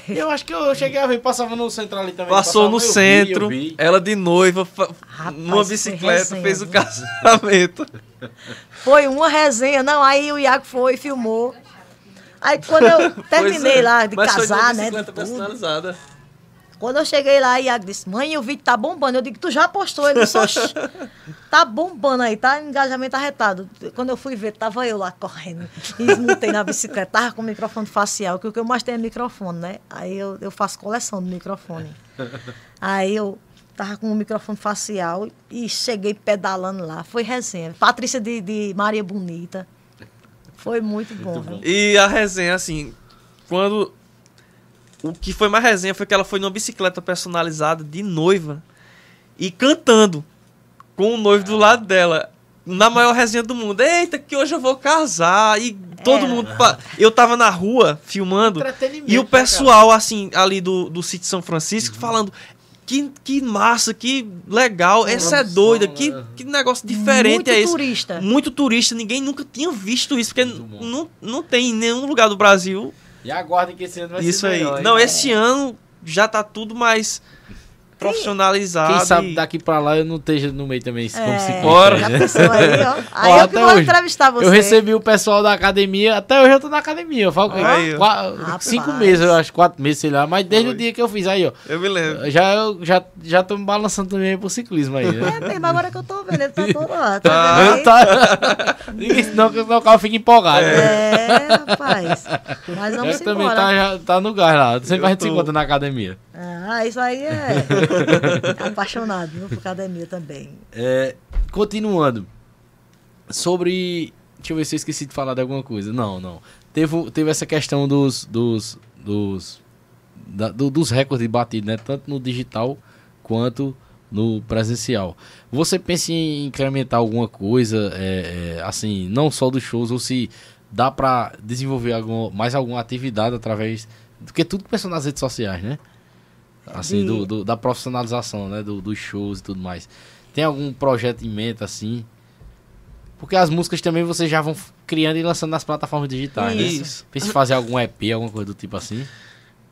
[SPEAKER 1] Eu acho que eu cheguei a ver, passava no centro ali também.
[SPEAKER 3] Passou no centro, vi, vi. ela de noiva, Rapaz, numa bicicleta, fez o casamento.
[SPEAKER 2] Foi uma resenha, não, aí o Iago foi, filmou. Aí quando eu terminei é, lá de casar, né?
[SPEAKER 3] Bicicleta personalizada.
[SPEAKER 2] Quando eu cheguei lá, Iago disse, mãe, o vídeo tá bombando. Eu digo, tu já postou? Ele disse, tá bombando aí, tá engajamento arretado. Quando eu fui ver, tava eu lá correndo. E desmontei na bicicleta, tava com o microfone facial, que o que eu mais tenho é microfone, né? Aí eu, eu faço coleção do microfone. Aí eu tava com o microfone facial e cheguei pedalando lá. Foi resenha. Patrícia de, de Maria Bonita. Foi muito bom. Muito bom.
[SPEAKER 3] E a resenha, assim, quando o que foi mais resenha foi que ela foi numa bicicleta personalizada de noiva e cantando com o noivo do lado dela. Na maior resenha do mundo. Eita, que hoje eu vou casar. E todo é. mundo. Eu tava na rua filmando. E o né, pessoal, assim, ali do, do sítio São Francisco, uhum. falando: que, que massa, que legal, essa é doida, que, né? que negócio diferente Muito é esse.
[SPEAKER 2] Muito turista.
[SPEAKER 3] Muito turista, ninguém nunca tinha visto isso, porque não, não tem em nenhum lugar do Brasil.
[SPEAKER 1] E aguardem que esse ano vai
[SPEAKER 3] isso
[SPEAKER 1] ser
[SPEAKER 3] aí. Melhor, não, é. esse ano já tá tudo mais profissionalizado.
[SPEAKER 1] Quem sabe daqui pra lá eu não esteja no meio também, como
[SPEAKER 2] é, Bora. Já pensou aí, ó. Aí ó, eu que vou hoje, entrevistar você.
[SPEAKER 1] Eu recebi o pessoal da academia, até hoje eu tô na academia. Eu falo aí, quatro, cinco meses, eu acho, quatro meses, sei lá. Mas desde Oi. o dia que eu fiz aí, ó.
[SPEAKER 3] Eu me lembro.
[SPEAKER 1] Já, eu, já, já tô me balançando também pro ciclismo aí.
[SPEAKER 2] Né? É mesmo, agora que eu tô vendo, ele tá todo lá. Tá,
[SPEAKER 1] tá. Senão, senão o carro fica empolgado.
[SPEAKER 2] É, rapaz. Mas vamos
[SPEAKER 1] eu também tá, já, tá no gás lá. Sempre eu a gente tô... se encontra na academia.
[SPEAKER 2] Ah, isso aí é apaixonado viu, por academia também.
[SPEAKER 1] É, continuando. Sobre. Deixa eu ver se eu esqueci de falar de alguma coisa. Não, não. Teve, teve essa questão dos. dos. dos, da, do, dos recordes batidos, né? Tanto no digital quanto no presencial. Você pensa em incrementar alguma coisa, é, é, assim, não só dos shows, ou se dá para desenvolver algum, mais alguma atividade através. Porque tudo começou nas redes sociais, né? Assim, do, do, da profissionalização, né? Do, dos shows e tudo mais. Tem algum projeto em mente, assim? Porque as músicas também vocês já vão criando e lançando nas plataformas digitais, né? Isso. né? Pensa em fazer algum EP, alguma coisa do tipo assim?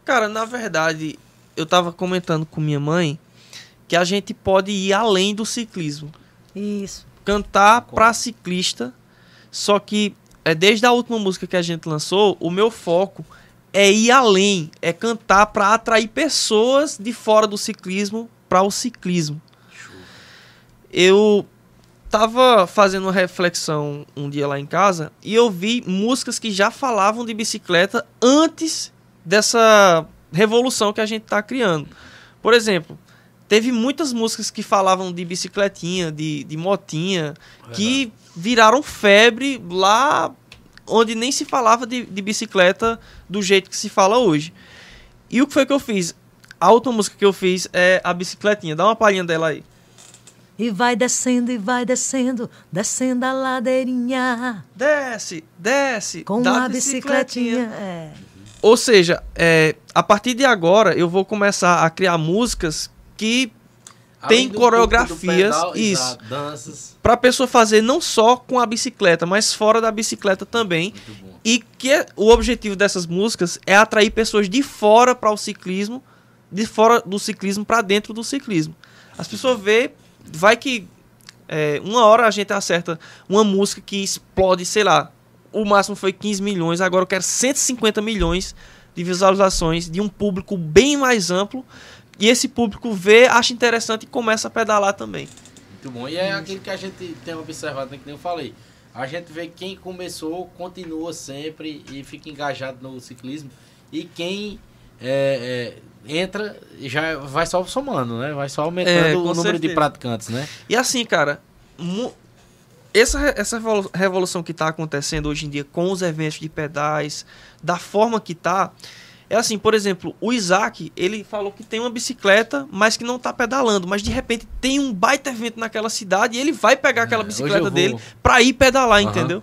[SPEAKER 3] Cara, na verdade, eu tava comentando com minha mãe que a gente pode ir além do ciclismo.
[SPEAKER 2] Isso.
[SPEAKER 3] Cantar para ciclista, só que é desde a última música que a gente lançou, o meu foco é ir além, é cantar para atrair pessoas de fora do ciclismo para o ciclismo. Eu tava fazendo uma reflexão um dia lá em casa e eu vi músicas que já falavam de bicicleta antes dessa revolução que a gente está criando. Por exemplo, teve muitas músicas que falavam de bicicletinha, de, de motinha, Verdade. que viraram febre lá onde nem se falava de, de, bicicleta do jeito que se fala hoje. E o que foi que eu fiz? A outra música que eu fiz é a bicicletinha. Dá uma palhinha dela aí.
[SPEAKER 2] E vai descendo, e vai descendo, descendo a ladeirinha.
[SPEAKER 3] Desce, desce.
[SPEAKER 2] Com uma bicicletinha. bicicletinha. É.
[SPEAKER 3] Ou seja, é, a partir de agora eu vou começar a criar músicas que tem coreografias, pedal, isso, para a pessoa fazer não só com a bicicleta, mas fora da bicicleta também. E que é, o objetivo dessas músicas é atrair pessoas de fora para o ciclismo, de fora do ciclismo para dentro do ciclismo. As pessoas vê, vai que é, uma hora a gente acerta uma música que explode, sei lá, o máximo foi 15 milhões, agora eu quero 150 milhões de visualizações de um público bem mais amplo e esse público vê, acha interessante e começa a pedalar também.
[SPEAKER 1] Muito bom. E é aquilo que a gente tem observado, né, que eu falei. A gente vê quem começou, continua sempre e fica engajado no ciclismo. E quem é, é, entra já vai só somando, né? Vai só aumentando é, o número certeza. de praticantes, né?
[SPEAKER 3] E assim, cara, essa, essa revolução que está acontecendo hoje em dia com os eventos de pedais, da forma que está é assim, por exemplo, o Isaac, ele falou que tem uma bicicleta, mas que não está pedalando. Mas de repente tem um baita evento naquela cidade e ele vai pegar aquela é, bicicleta dele para ir pedalar, uhum. entendeu?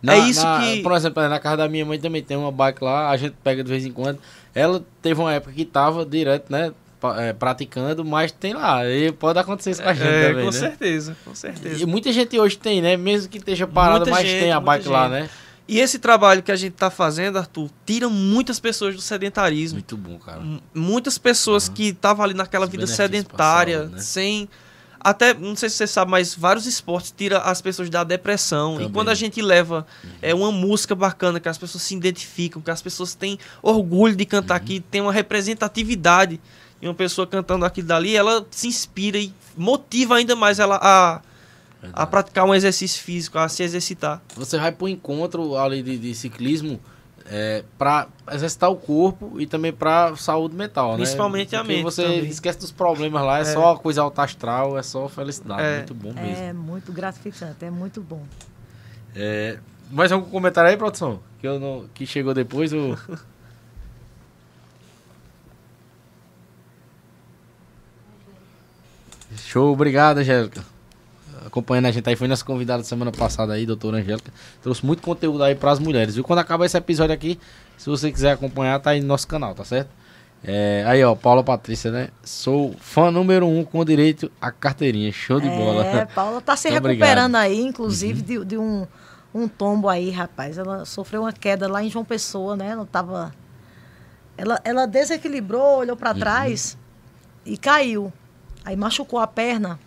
[SPEAKER 1] Na, é isso na, que. Por exemplo, na casa da minha mãe também tem uma bike lá, a gente pega de vez em quando. Ela teve uma época que tava direto, né? É, praticando, mas tem lá. E pode acontecer isso com a gente é, também.
[SPEAKER 3] Com
[SPEAKER 1] né?
[SPEAKER 3] certeza, com certeza. E
[SPEAKER 1] muita gente hoje tem, né? Mesmo que esteja parada, mas gente, tem a bike lá, né?
[SPEAKER 3] E esse trabalho que a gente está fazendo, Arthur, tira muitas pessoas do sedentarismo.
[SPEAKER 1] Muito bom, cara.
[SPEAKER 3] muitas pessoas uhum. que estavam ali naquela Os vida sedentária, saúde, né? sem. Até, não sei se você sabe, mas vários esportes tiram as pessoas da depressão. Também. E quando a gente leva uhum. é, uma música bacana, que as pessoas se identificam, que as pessoas têm orgulho de cantar uhum. aqui, tem uma representatividade. E uma pessoa cantando aquilo dali, ela se inspira e motiva ainda mais ela a a praticar um exercício físico, a se exercitar.
[SPEAKER 1] Você vai para o encontro ali de, de ciclismo é, para exercitar o corpo e também para saúde mental,
[SPEAKER 3] Principalmente
[SPEAKER 1] né?
[SPEAKER 3] Principalmente a mente.
[SPEAKER 1] você
[SPEAKER 3] também.
[SPEAKER 1] esquece dos problemas lá, é, é. só coisa alta astral, é só felicidade. É. Muito bom mesmo.
[SPEAKER 2] É muito gratificante, é muito bom.
[SPEAKER 1] É, mais algum comentário aí, produção? Que, eu não, que chegou depois o. Show, obrigado, Angélica. Acompanhando a gente aí, foi nossa convidada semana passada aí, doutora Angélica. Trouxe muito conteúdo aí para as mulheres, viu? Quando acabar esse episódio aqui, se você quiser acompanhar, tá aí no nosso canal, tá certo? É, aí, ó, Paula Patrícia, né? Sou fã número um com direito à carteirinha. Show de é, bola.
[SPEAKER 2] É, Paula tá se recuperando obrigado. aí, inclusive, uhum. de, de, um, um tombo aí, rapaz. Ela sofreu uma queda lá em João Pessoa, né? Ela tava. Ela, ela desequilibrou, olhou para uhum. trás e caiu. Aí machucou a perna.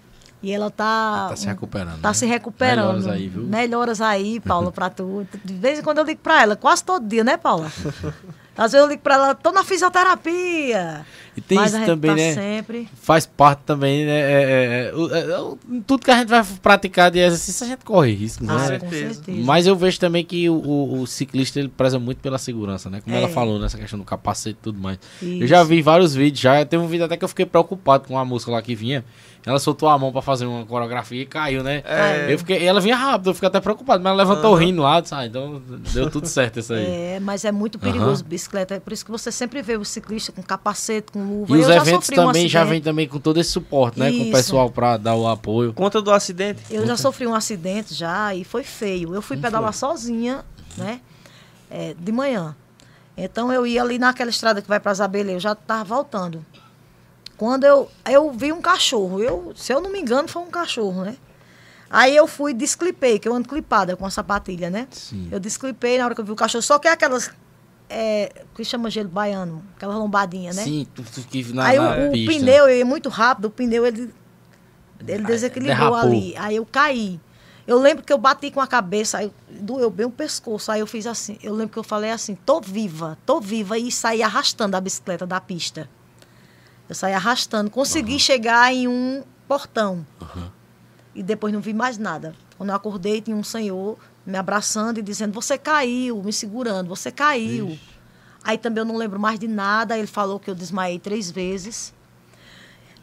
[SPEAKER 2] E ela tá.
[SPEAKER 1] Tá se recuperando.
[SPEAKER 2] Tá
[SPEAKER 1] né?
[SPEAKER 2] se recuperando. Melhoras aí, viu? Melhoras aí, Paula, pra tu. De vez em quando eu ligo pra ela, quase todo dia, né, Paula? Às vezes eu ligo pra ela, tô na fisioterapia.
[SPEAKER 1] E tem Mas isso também, tá né? Sempre... Faz parte também, né? É, é, é, é tudo que a gente vai praticar de exercício, a gente corre risco, né?
[SPEAKER 2] Ah, com certeza.
[SPEAKER 1] Mas eu vejo também que o, o, o, ciclista ele preza muito pela segurança, né? Como ela é. falou, nessa questão do capacete e tudo mais. Isso. Eu já vi vários vídeos, já teve um vídeo até que eu fiquei preocupado com a música lá que vinha. Ela soltou a mão pra fazer uma coreografia e caiu, né? É. Eu fiquei, ela vinha rápido, eu fiquei até preocupado, mas ela levantou uhum. rindo lá, sabe? Então deu tudo certo isso aí.
[SPEAKER 2] É, mas é muito perigoso uhum. bicicleta. É por isso que você sempre vê o ciclista com capacete, com luva.
[SPEAKER 1] E eu os eventos também um já vem também com todo esse suporte, né? Isso. Com o pessoal pra dar o apoio.
[SPEAKER 3] Conta do acidente.
[SPEAKER 2] Eu
[SPEAKER 3] Conta.
[SPEAKER 2] já sofri um acidente já e foi feio. Eu fui pedalar foi? sozinha, né? É, de manhã. Então eu ia ali naquela estrada que vai para Zabelê, eu já tava voltando. Quando eu, eu vi um cachorro, eu, se eu não me engano, foi um cachorro, né? Aí eu fui desclipei, que eu ando clipada com a sapatilha, né? Sim. Eu desclipei na hora que eu vi o cachorro, só que é aquelas é, que chama gelo baiano, aquela lombadinha, né?
[SPEAKER 1] Sim, tu, tu que na,
[SPEAKER 2] Aí
[SPEAKER 1] na
[SPEAKER 2] o, o pneu, ele, muito rápido, o pneu ele, ele desequilibrou Derrapou. ali. Aí eu caí. Eu lembro que eu bati com a cabeça, aí doeu bem o pescoço. Aí eu fiz assim, eu lembro que eu falei assim, tô viva, tô viva, e saí arrastando a bicicleta da pista. Eu saí arrastando. Consegui uhum. chegar em um portão. Uhum. E depois não vi mais nada. Quando eu acordei, tinha um senhor me abraçando e dizendo: Você caiu, me segurando, você caiu. Ixi. Aí também eu não lembro mais de nada. Ele falou que eu desmaiei três vezes.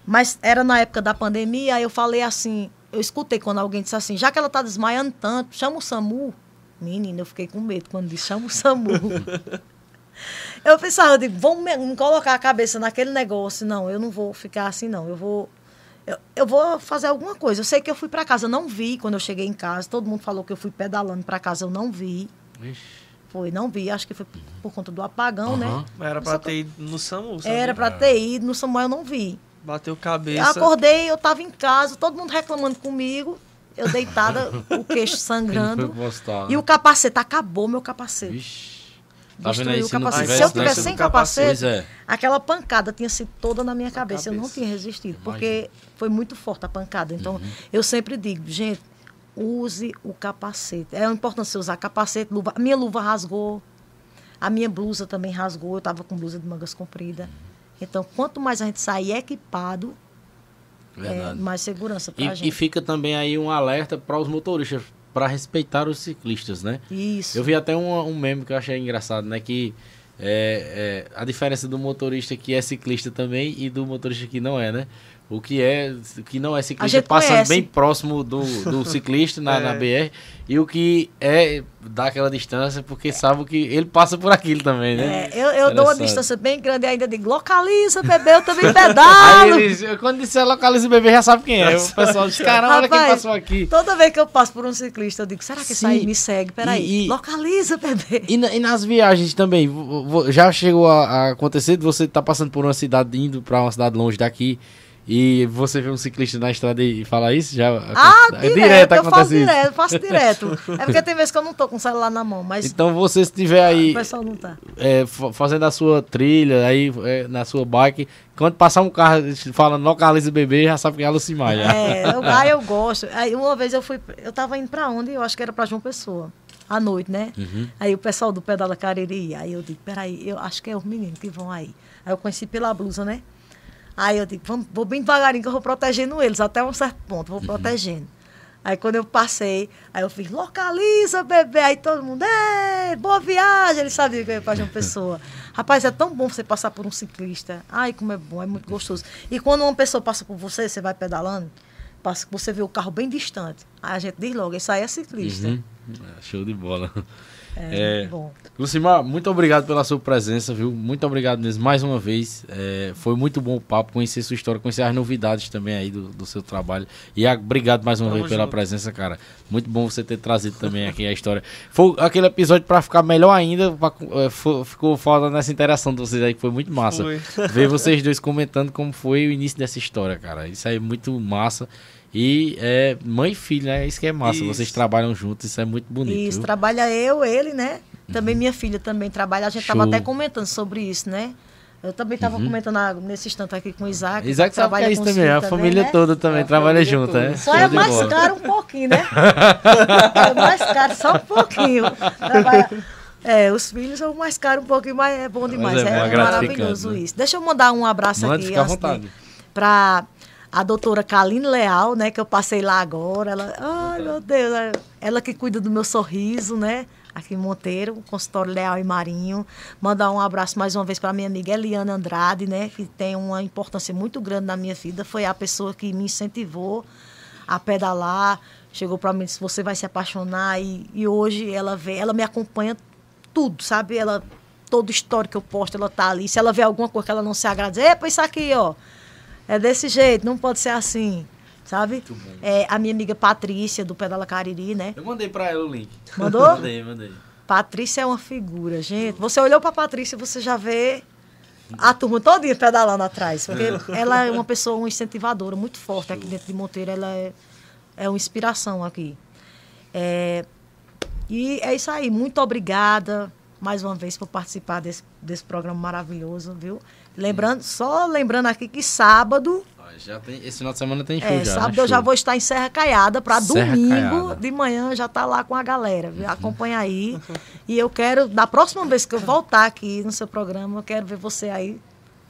[SPEAKER 2] Mas era na época da pandemia, aí eu falei assim, eu escutei quando alguém disse assim, já que ela está desmaiando tanto, chama o SAMU. Menina, eu fiquei com medo quando disse, chama o SAMU. Eu pensava, eu digo, vamos me colocar a cabeça naquele negócio. Não, eu não vou ficar assim, não. Eu vou. Eu, eu vou fazer alguma coisa. Eu sei que eu fui para casa, eu não vi quando eu cheguei em casa. Todo mundo falou que eu fui pedalando para casa, eu não vi. Ixi. Foi, não vi. Acho que foi por conta do apagão, uhum. né?
[SPEAKER 3] Era para ter ido no SAMU.
[SPEAKER 2] Era para ter ido no SAMU, eu não vi.
[SPEAKER 3] Bateu cabeça.
[SPEAKER 2] Eu acordei, eu tava em casa, todo mundo reclamando comigo. Eu deitada, o queixo sangrando. e o capacete, acabou meu capacete. Ixi. Tá vendo aí, se, capacete. se eu tivesse sem capacete, é. aquela pancada tinha sido toda na minha cabeça. cabeça. Eu não tinha resistido, Imagina. porque foi muito forte a pancada. Então, uhum. eu sempre digo, gente, use o capacete. É importante você usar capacete, luva. A minha luva rasgou, a minha blusa também rasgou. Eu estava com blusa de mangas comprida. Então, quanto mais a gente sair equipado, é mais segurança para a gente.
[SPEAKER 1] E fica também aí um alerta para os motoristas para respeitar os ciclistas, né?
[SPEAKER 2] Isso.
[SPEAKER 1] Eu vi até um, um meme que eu achei engraçado, né? Que é, é, a diferença do motorista que é ciclista também e do motorista que não é, né? O que é, o que não é ciclista passando conhece. bem próximo do, do ciclista na, é. na BR e o que é daquela distância porque sabe que ele passa por aquilo também,
[SPEAKER 2] né? É, eu, eu dou uma distância bem grande ainda digo, localiza, bebê, eu também pedalo.
[SPEAKER 1] Aí ele, quando disser localiza bebê, já sabe quem é. O pessoal diz, caramba, olha quem passou aqui.
[SPEAKER 2] Toda vez que eu passo por um ciclista, eu digo, será que isso aí me segue? Peraí, e, localiza, bebê.
[SPEAKER 1] E, e, nas viagens também, já chegou a, a acontecer de você estar tá passando por uma cidade, indo para uma cidade longe daqui e você vê um ciclista na estrada e fala isso? Já
[SPEAKER 2] ah, é direto, direto eu faço direto, faço direto. É porque tem vezes que eu não tô com o celular na mão, mas...
[SPEAKER 1] Então você se tiver aí...
[SPEAKER 2] O pessoal não tá.
[SPEAKER 1] É, fazendo a sua trilha, aí é, na sua bike, quando passar um carro falando localiza o bebê, já sabe que é a Lucimar.
[SPEAKER 2] É, eu, aí eu gosto. Aí uma vez eu fui... Eu tava indo pra onde? Eu acho que era pra João Pessoa. À noite, né? Uhum. Aí o pessoal do Pedala Cariri, aí eu digo, peraí, eu acho que é os meninos que vão aí. Aí eu conheci pela blusa, né? Aí eu digo, vamos, vou bem devagarinho que eu vou protegendo eles até um certo ponto, vou uhum. protegendo. Aí quando eu passei, aí eu fiz, localiza, bebê. Aí todo mundo, é, boa viagem. Ele sabia que eu ia fazer uma pessoa. Rapaz, é tão bom você passar por um ciclista. Ai, como é bom, é muito gostoso. E quando uma pessoa passa por você, você vai pedalando, passa, você vê o carro bem distante. Aí a gente diz logo, isso aí é ciclista. Uhum.
[SPEAKER 1] Show de bola. É, é bom. Lucimar, muito obrigado pela sua presença, viu? Muito obrigado mesmo mais uma vez. É, foi muito bom o papo, conhecer sua história, conhecer as novidades também aí do, do seu trabalho. E obrigado mais uma Vamos vez pela junto. presença, cara. Muito bom você ter trazido também aqui a história. Foi aquele episódio para ficar melhor ainda, pra, é, foi, ficou foda nessa interação de vocês aí, que foi muito massa. Foi. Ver vocês dois comentando como foi o início dessa história, cara. Isso aí é muito massa. E é mãe e filho, né? Isso que é massa. Isso. Vocês trabalham juntos, isso é muito bonito. Isso,
[SPEAKER 2] viu? trabalha eu, ele, né? Também uhum. minha filha também trabalha. A gente estava até comentando sobre isso, né? Eu também estava uhum. comentando nesse instante aqui com o Isaac.
[SPEAKER 1] Isaac trabalha é isso também, a família né? toda também é, trabalha junto, toda. é?
[SPEAKER 2] Só é mais caro um pouquinho, né? é mais caro só um pouquinho. Trabalha... É, os filhos são mais caros um pouquinho, mas é bom demais. é, é maravilhoso né? isso. Deixa eu mandar um abraço Mande, aqui. Fica Para a doutora Kaline Leal, né? Que eu passei lá agora. Ela, ai meu Deus, ela que cuida do meu sorriso, né? aqui em Monteiro, consultório Leal e Marinho. Mandar um abraço mais uma vez para minha amiga Eliana Andrade, né, que tem uma importância muito grande na minha vida. Foi a pessoa que me incentivou a pedalar. Chegou para mim e disse: Você vai se apaixonar. E, e hoje ela vê, ela me acompanha tudo, sabe? Ela, todo história que eu posto, ela tá ali. Se ela vê alguma coisa que ela não se agrada, epa, isso aqui, ó. É desse jeito, não pode ser assim sabe? É, a minha amiga Patrícia, do Pedala Cariri, né?
[SPEAKER 1] Eu mandei pra ela o link.
[SPEAKER 2] Mandou?
[SPEAKER 1] mandei, mandei.
[SPEAKER 2] Patrícia é uma figura, gente. Você olhou pra Patrícia, você já vê a turma todinha pedalando atrás. Porque ela é uma pessoa, uma incentivadora muito forte aqui dentro de Monteiro. Ela é, é uma inspiração aqui. É, e é isso aí. Muito obrigada mais uma vez por participar desse, desse programa maravilhoso, viu? Lembrando, só lembrando aqui que sábado
[SPEAKER 1] já tem, esse final de semana tem show é, já.
[SPEAKER 2] Sábado
[SPEAKER 1] né?
[SPEAKER 2] eu já vou estar em Serra Caiada para domingo Caiada. de manhã já tá lá com a galera. Viu? Acompanha aí. e eu quero, da próxima vez que eu voltar aqui no seu programa, eu quero ver você aí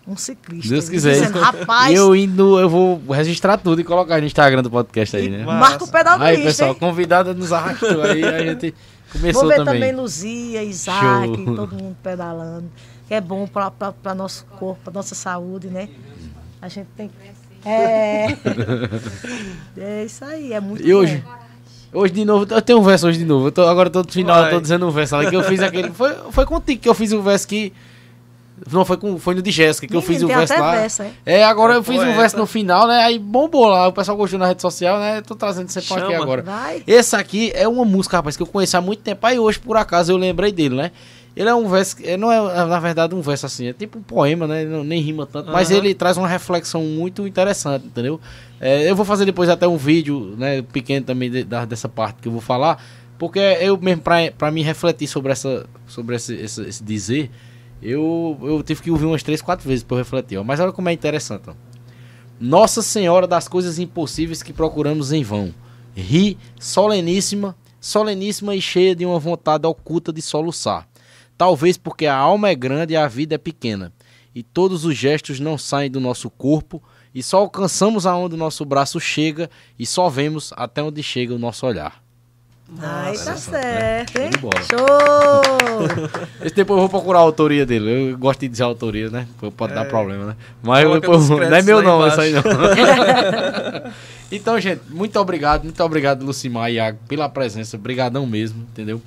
[SPEAKER 2] um ciclista.
[SPEAKER 1] Deus quiser. Dizendo, Rapaz, eu indo, eu vou registrar tudo e colocar no Instagram do podcast aí, né?
[SPEAKER 2] Marca o pedal
[SPEAKER 1] Aí, pessoal, hein? convidada nos arrastou aí, a gente começou
[SPEAKER 2] Vou ver
[SPEAKER 1] também.
[SPEAKER 2] também Luzia, Isaac, Show. todo mundo pedalando. Que é bom para nosso corpo, para nossa saúde, né? A gente tem que é. é isso aí, é muito
[SPEAKER 1] E bom. hoje? Hoje de novo, eu tenho um verso hoje de novo. Eu tô, agora tô no final, Vai. eu tô dizendo um verso lá que eu fiz aquele. Foi, foi contigo que eu fiz o um verso que. Não, foi, com, foi no de Jéssica que eu fiz o verso lá. Verso, é? é, agora eu fiz um verso no final, né? Aí bombou lá, o pessoal gostou na rede social, né? Tô trazendo você pra aqui agora. Vai. Esse aqui é uma música, rapaz, que eu conheço há muito tempo. Aí hoje, por acaso, eu lembrei dele, né? Ele é um verso, não é na verdade um verso assim, é tipo um poema, né? Não, nem rima tanto, uhum. mas ele traz uma reflexão muito interessante, entendeu? É, eu vou fazer depois até um vídeo, né, pequeno também de, da, dessa parte que eu vou falar, porque eu mesmo, para mim refletir sobre, essa, sobre esse, esse, esse, dizer, eu, eu tive que ouvir umas três, quatro vezes para refletir. Ó. Mas olha como é interessante. Ó. Nossa Senhora das coisas impossíveis que procuramos em vão. Ri, soleníssima, soleníssima e cheia de uma vontade oculta de soluçar Talvez porque a alma é grande e a vida é pequena, e todos os gestos não saem do nosso corpo, e só alcançamos aonde o nosso braço chega e só vemos até onde chega o nosso olhar.
[SPEAKER 2] Ai, tá certo, hein? Show!
[SPEAKER 1] Esse depois eu vou procurar a autoria dele. Eu gosto de dizer a autoria, né? Pode é. dar problema, né? Mas depois, não é meu não, isso aí não. então, gente, muito obrigado, muito obrigado, Lucimar e Iago, pela presença. Obrigadão mesmo, entendeu?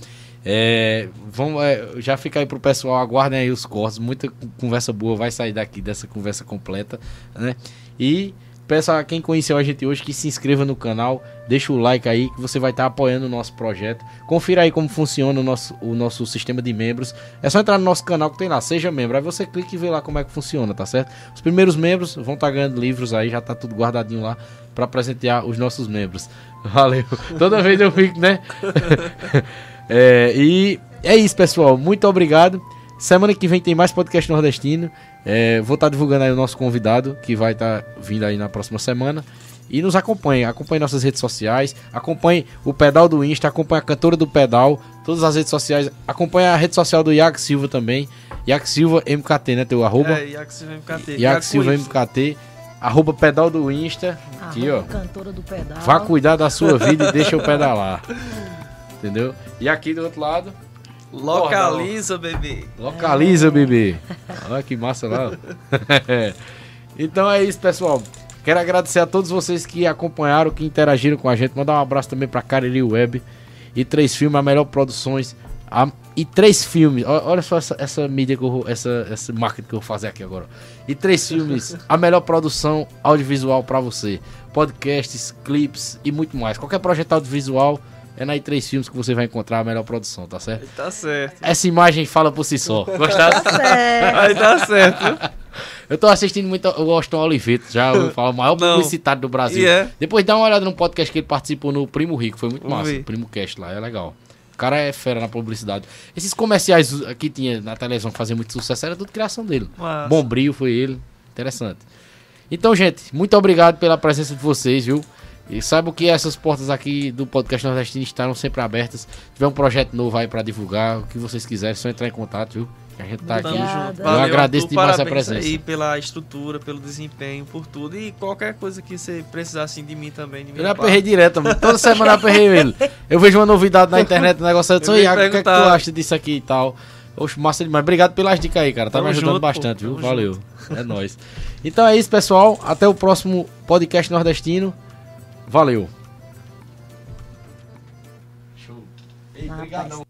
[SPEAKER 1] É, vamos, é, já fica aí pro pessoal, aguardem aí os cortes. Muita conversa boa vai sair daqui dessa conversa completa, né? E peço a quem conheceu a gente hoje que se inscreva no canal, deixa o like aí que você vai estar tá apoiando o nosso projeto. Confira aí como funciona o nosso, o nosso sistema de membros. É só entrar no nosso canal que tem lá, seja membro. Aí você clica e vê lá como é que funciona, tá certo? Os primeiros membros vão estar tá ganhando livros aí, já tá tudo guardadinho lá para presentear os nossos membros. Valeu. Toda vez eu fico, né? É, e é isso, pessoal. Muito obrigado. Semana que vem tem mais podcast nordestino. É, vou estar tá divulgando aí o nosso convidado, que vai estar tá vindo aí na próxima semana. E nos acompanhe, acompanhe nossas redes sociais, acompanhe o pedal do Insta, acompanhe a cantora do pedal, todas as redes sociais, acompanhe a rede social do Iac Silva também. Iac Silva MKT, né? Teu arroba? É,
[SPEAKER 3] Iac Silva MKT.
[SPEAKER 1] Iac Silva MKT. Arroba pedal do Insta. Aqui, ó.
[SPEAKER 2] Cantora do pedal.
[SPEAKER 1] Vá cuidar da sua vida e deixa eu pedalar. Entendeu? E aqui do outro lado.
[SPEAKER 3] Localiza, bebê.
[SPEAKER 1] Localiza, bebê. Olha que massa lá. então é isso, pessoal. Quero agradecer a todos vocês que acompanharam, que interagiram com a gente. Mandar um abraço também para Cariri Web. E três filmes, a melhor produções. A, e três filmes. Olha só essa, essa mídia que eu essa, esse marketing que eu vou fazer aqui agora. E três filmes, a melhor produção audiovisual para você. Podcasts, clips e muito mais. Qualquer projeto audiovisual é na três filmes que você vai encontrar a melhor produção, tá certo?
[SPEAKER 3] Tá certo.
[SPEAKER 1] Essa imagem fala por si só. Gostaram?
[SPEAKER 2] Tá certo.
[SPEAKER 3] Aí tá certo.
[SPEAKER 1] Eu tô assistindo muito o Austin Oliveto, já eu falo, o maior
[SPEAKER 3] Não.
[SPEAKER 1] publicitário do Brasil.
[SPEAKER 3] Yeah.
[SPEAKER 1] Depois dá uma olhada no podcast que ele participou no Primo Rico, foi muito massa.
[SPEAKER 3] ver.
[SPEAKER 1] O Primo Cast lá, é legal. O cara é fera na publicidade. Esses comerciais que tinha na televisão que faziam muito sucesso era tudo criação dele.
[SPEAKER 3] Massa.
[SPEAKER 1] Bombril foi ele. Interessante. Então, gente, muito obrigado pela presença de vocês, viu? E saibam que essas portas aqui do podcast nordestino estarão sempre abertas. Se tiver um projeto novo aí pra divulgar, o que vocês quiserem, é só entrar em contato, viu? Que a gente tá aqui.
[SPEAKER 3] Tamo junto.
[SPEAKER 2] Eu
[SPEAKER 3] Valeu,
[SPEAKER 1] agradeço
[SPEAKER 3] Arthur,
[SPEAKER 1] demais a presença.
[SPEAKER 3] aí pela estrutura, pelo desempenho, por tudo. E qualquer coisa que você precisar assim de mim também. De
[SPEAKER 1] Eu aperrei direto, mano. Toda semana eu aperrei ele. Eu vejo uma novidade na internet, um negócio aí, eu disse,
[SPEAKER 3] Eu
[SPEAKER 1] "Ô,
[SPEAKER 3] ia
[SPEAKER 1] Iago, o que, é que tu acha disso aqui e tal? Oxe, massa demais. Obrigado pelas dicas aí, cara. Tá
[SPEAKER 3] Tamo
[SPEAKER 1] me ajudando
[SPEAKER 3] junto, pô.
[SPEAKER 1] bastante, viu?
[SPEAKER 3] Tamo
[SPEAKER 1] Valeu. É nóis. Então é isso, pessoal. Até o próximo podcast nordestino. Valeu. Show. Ei.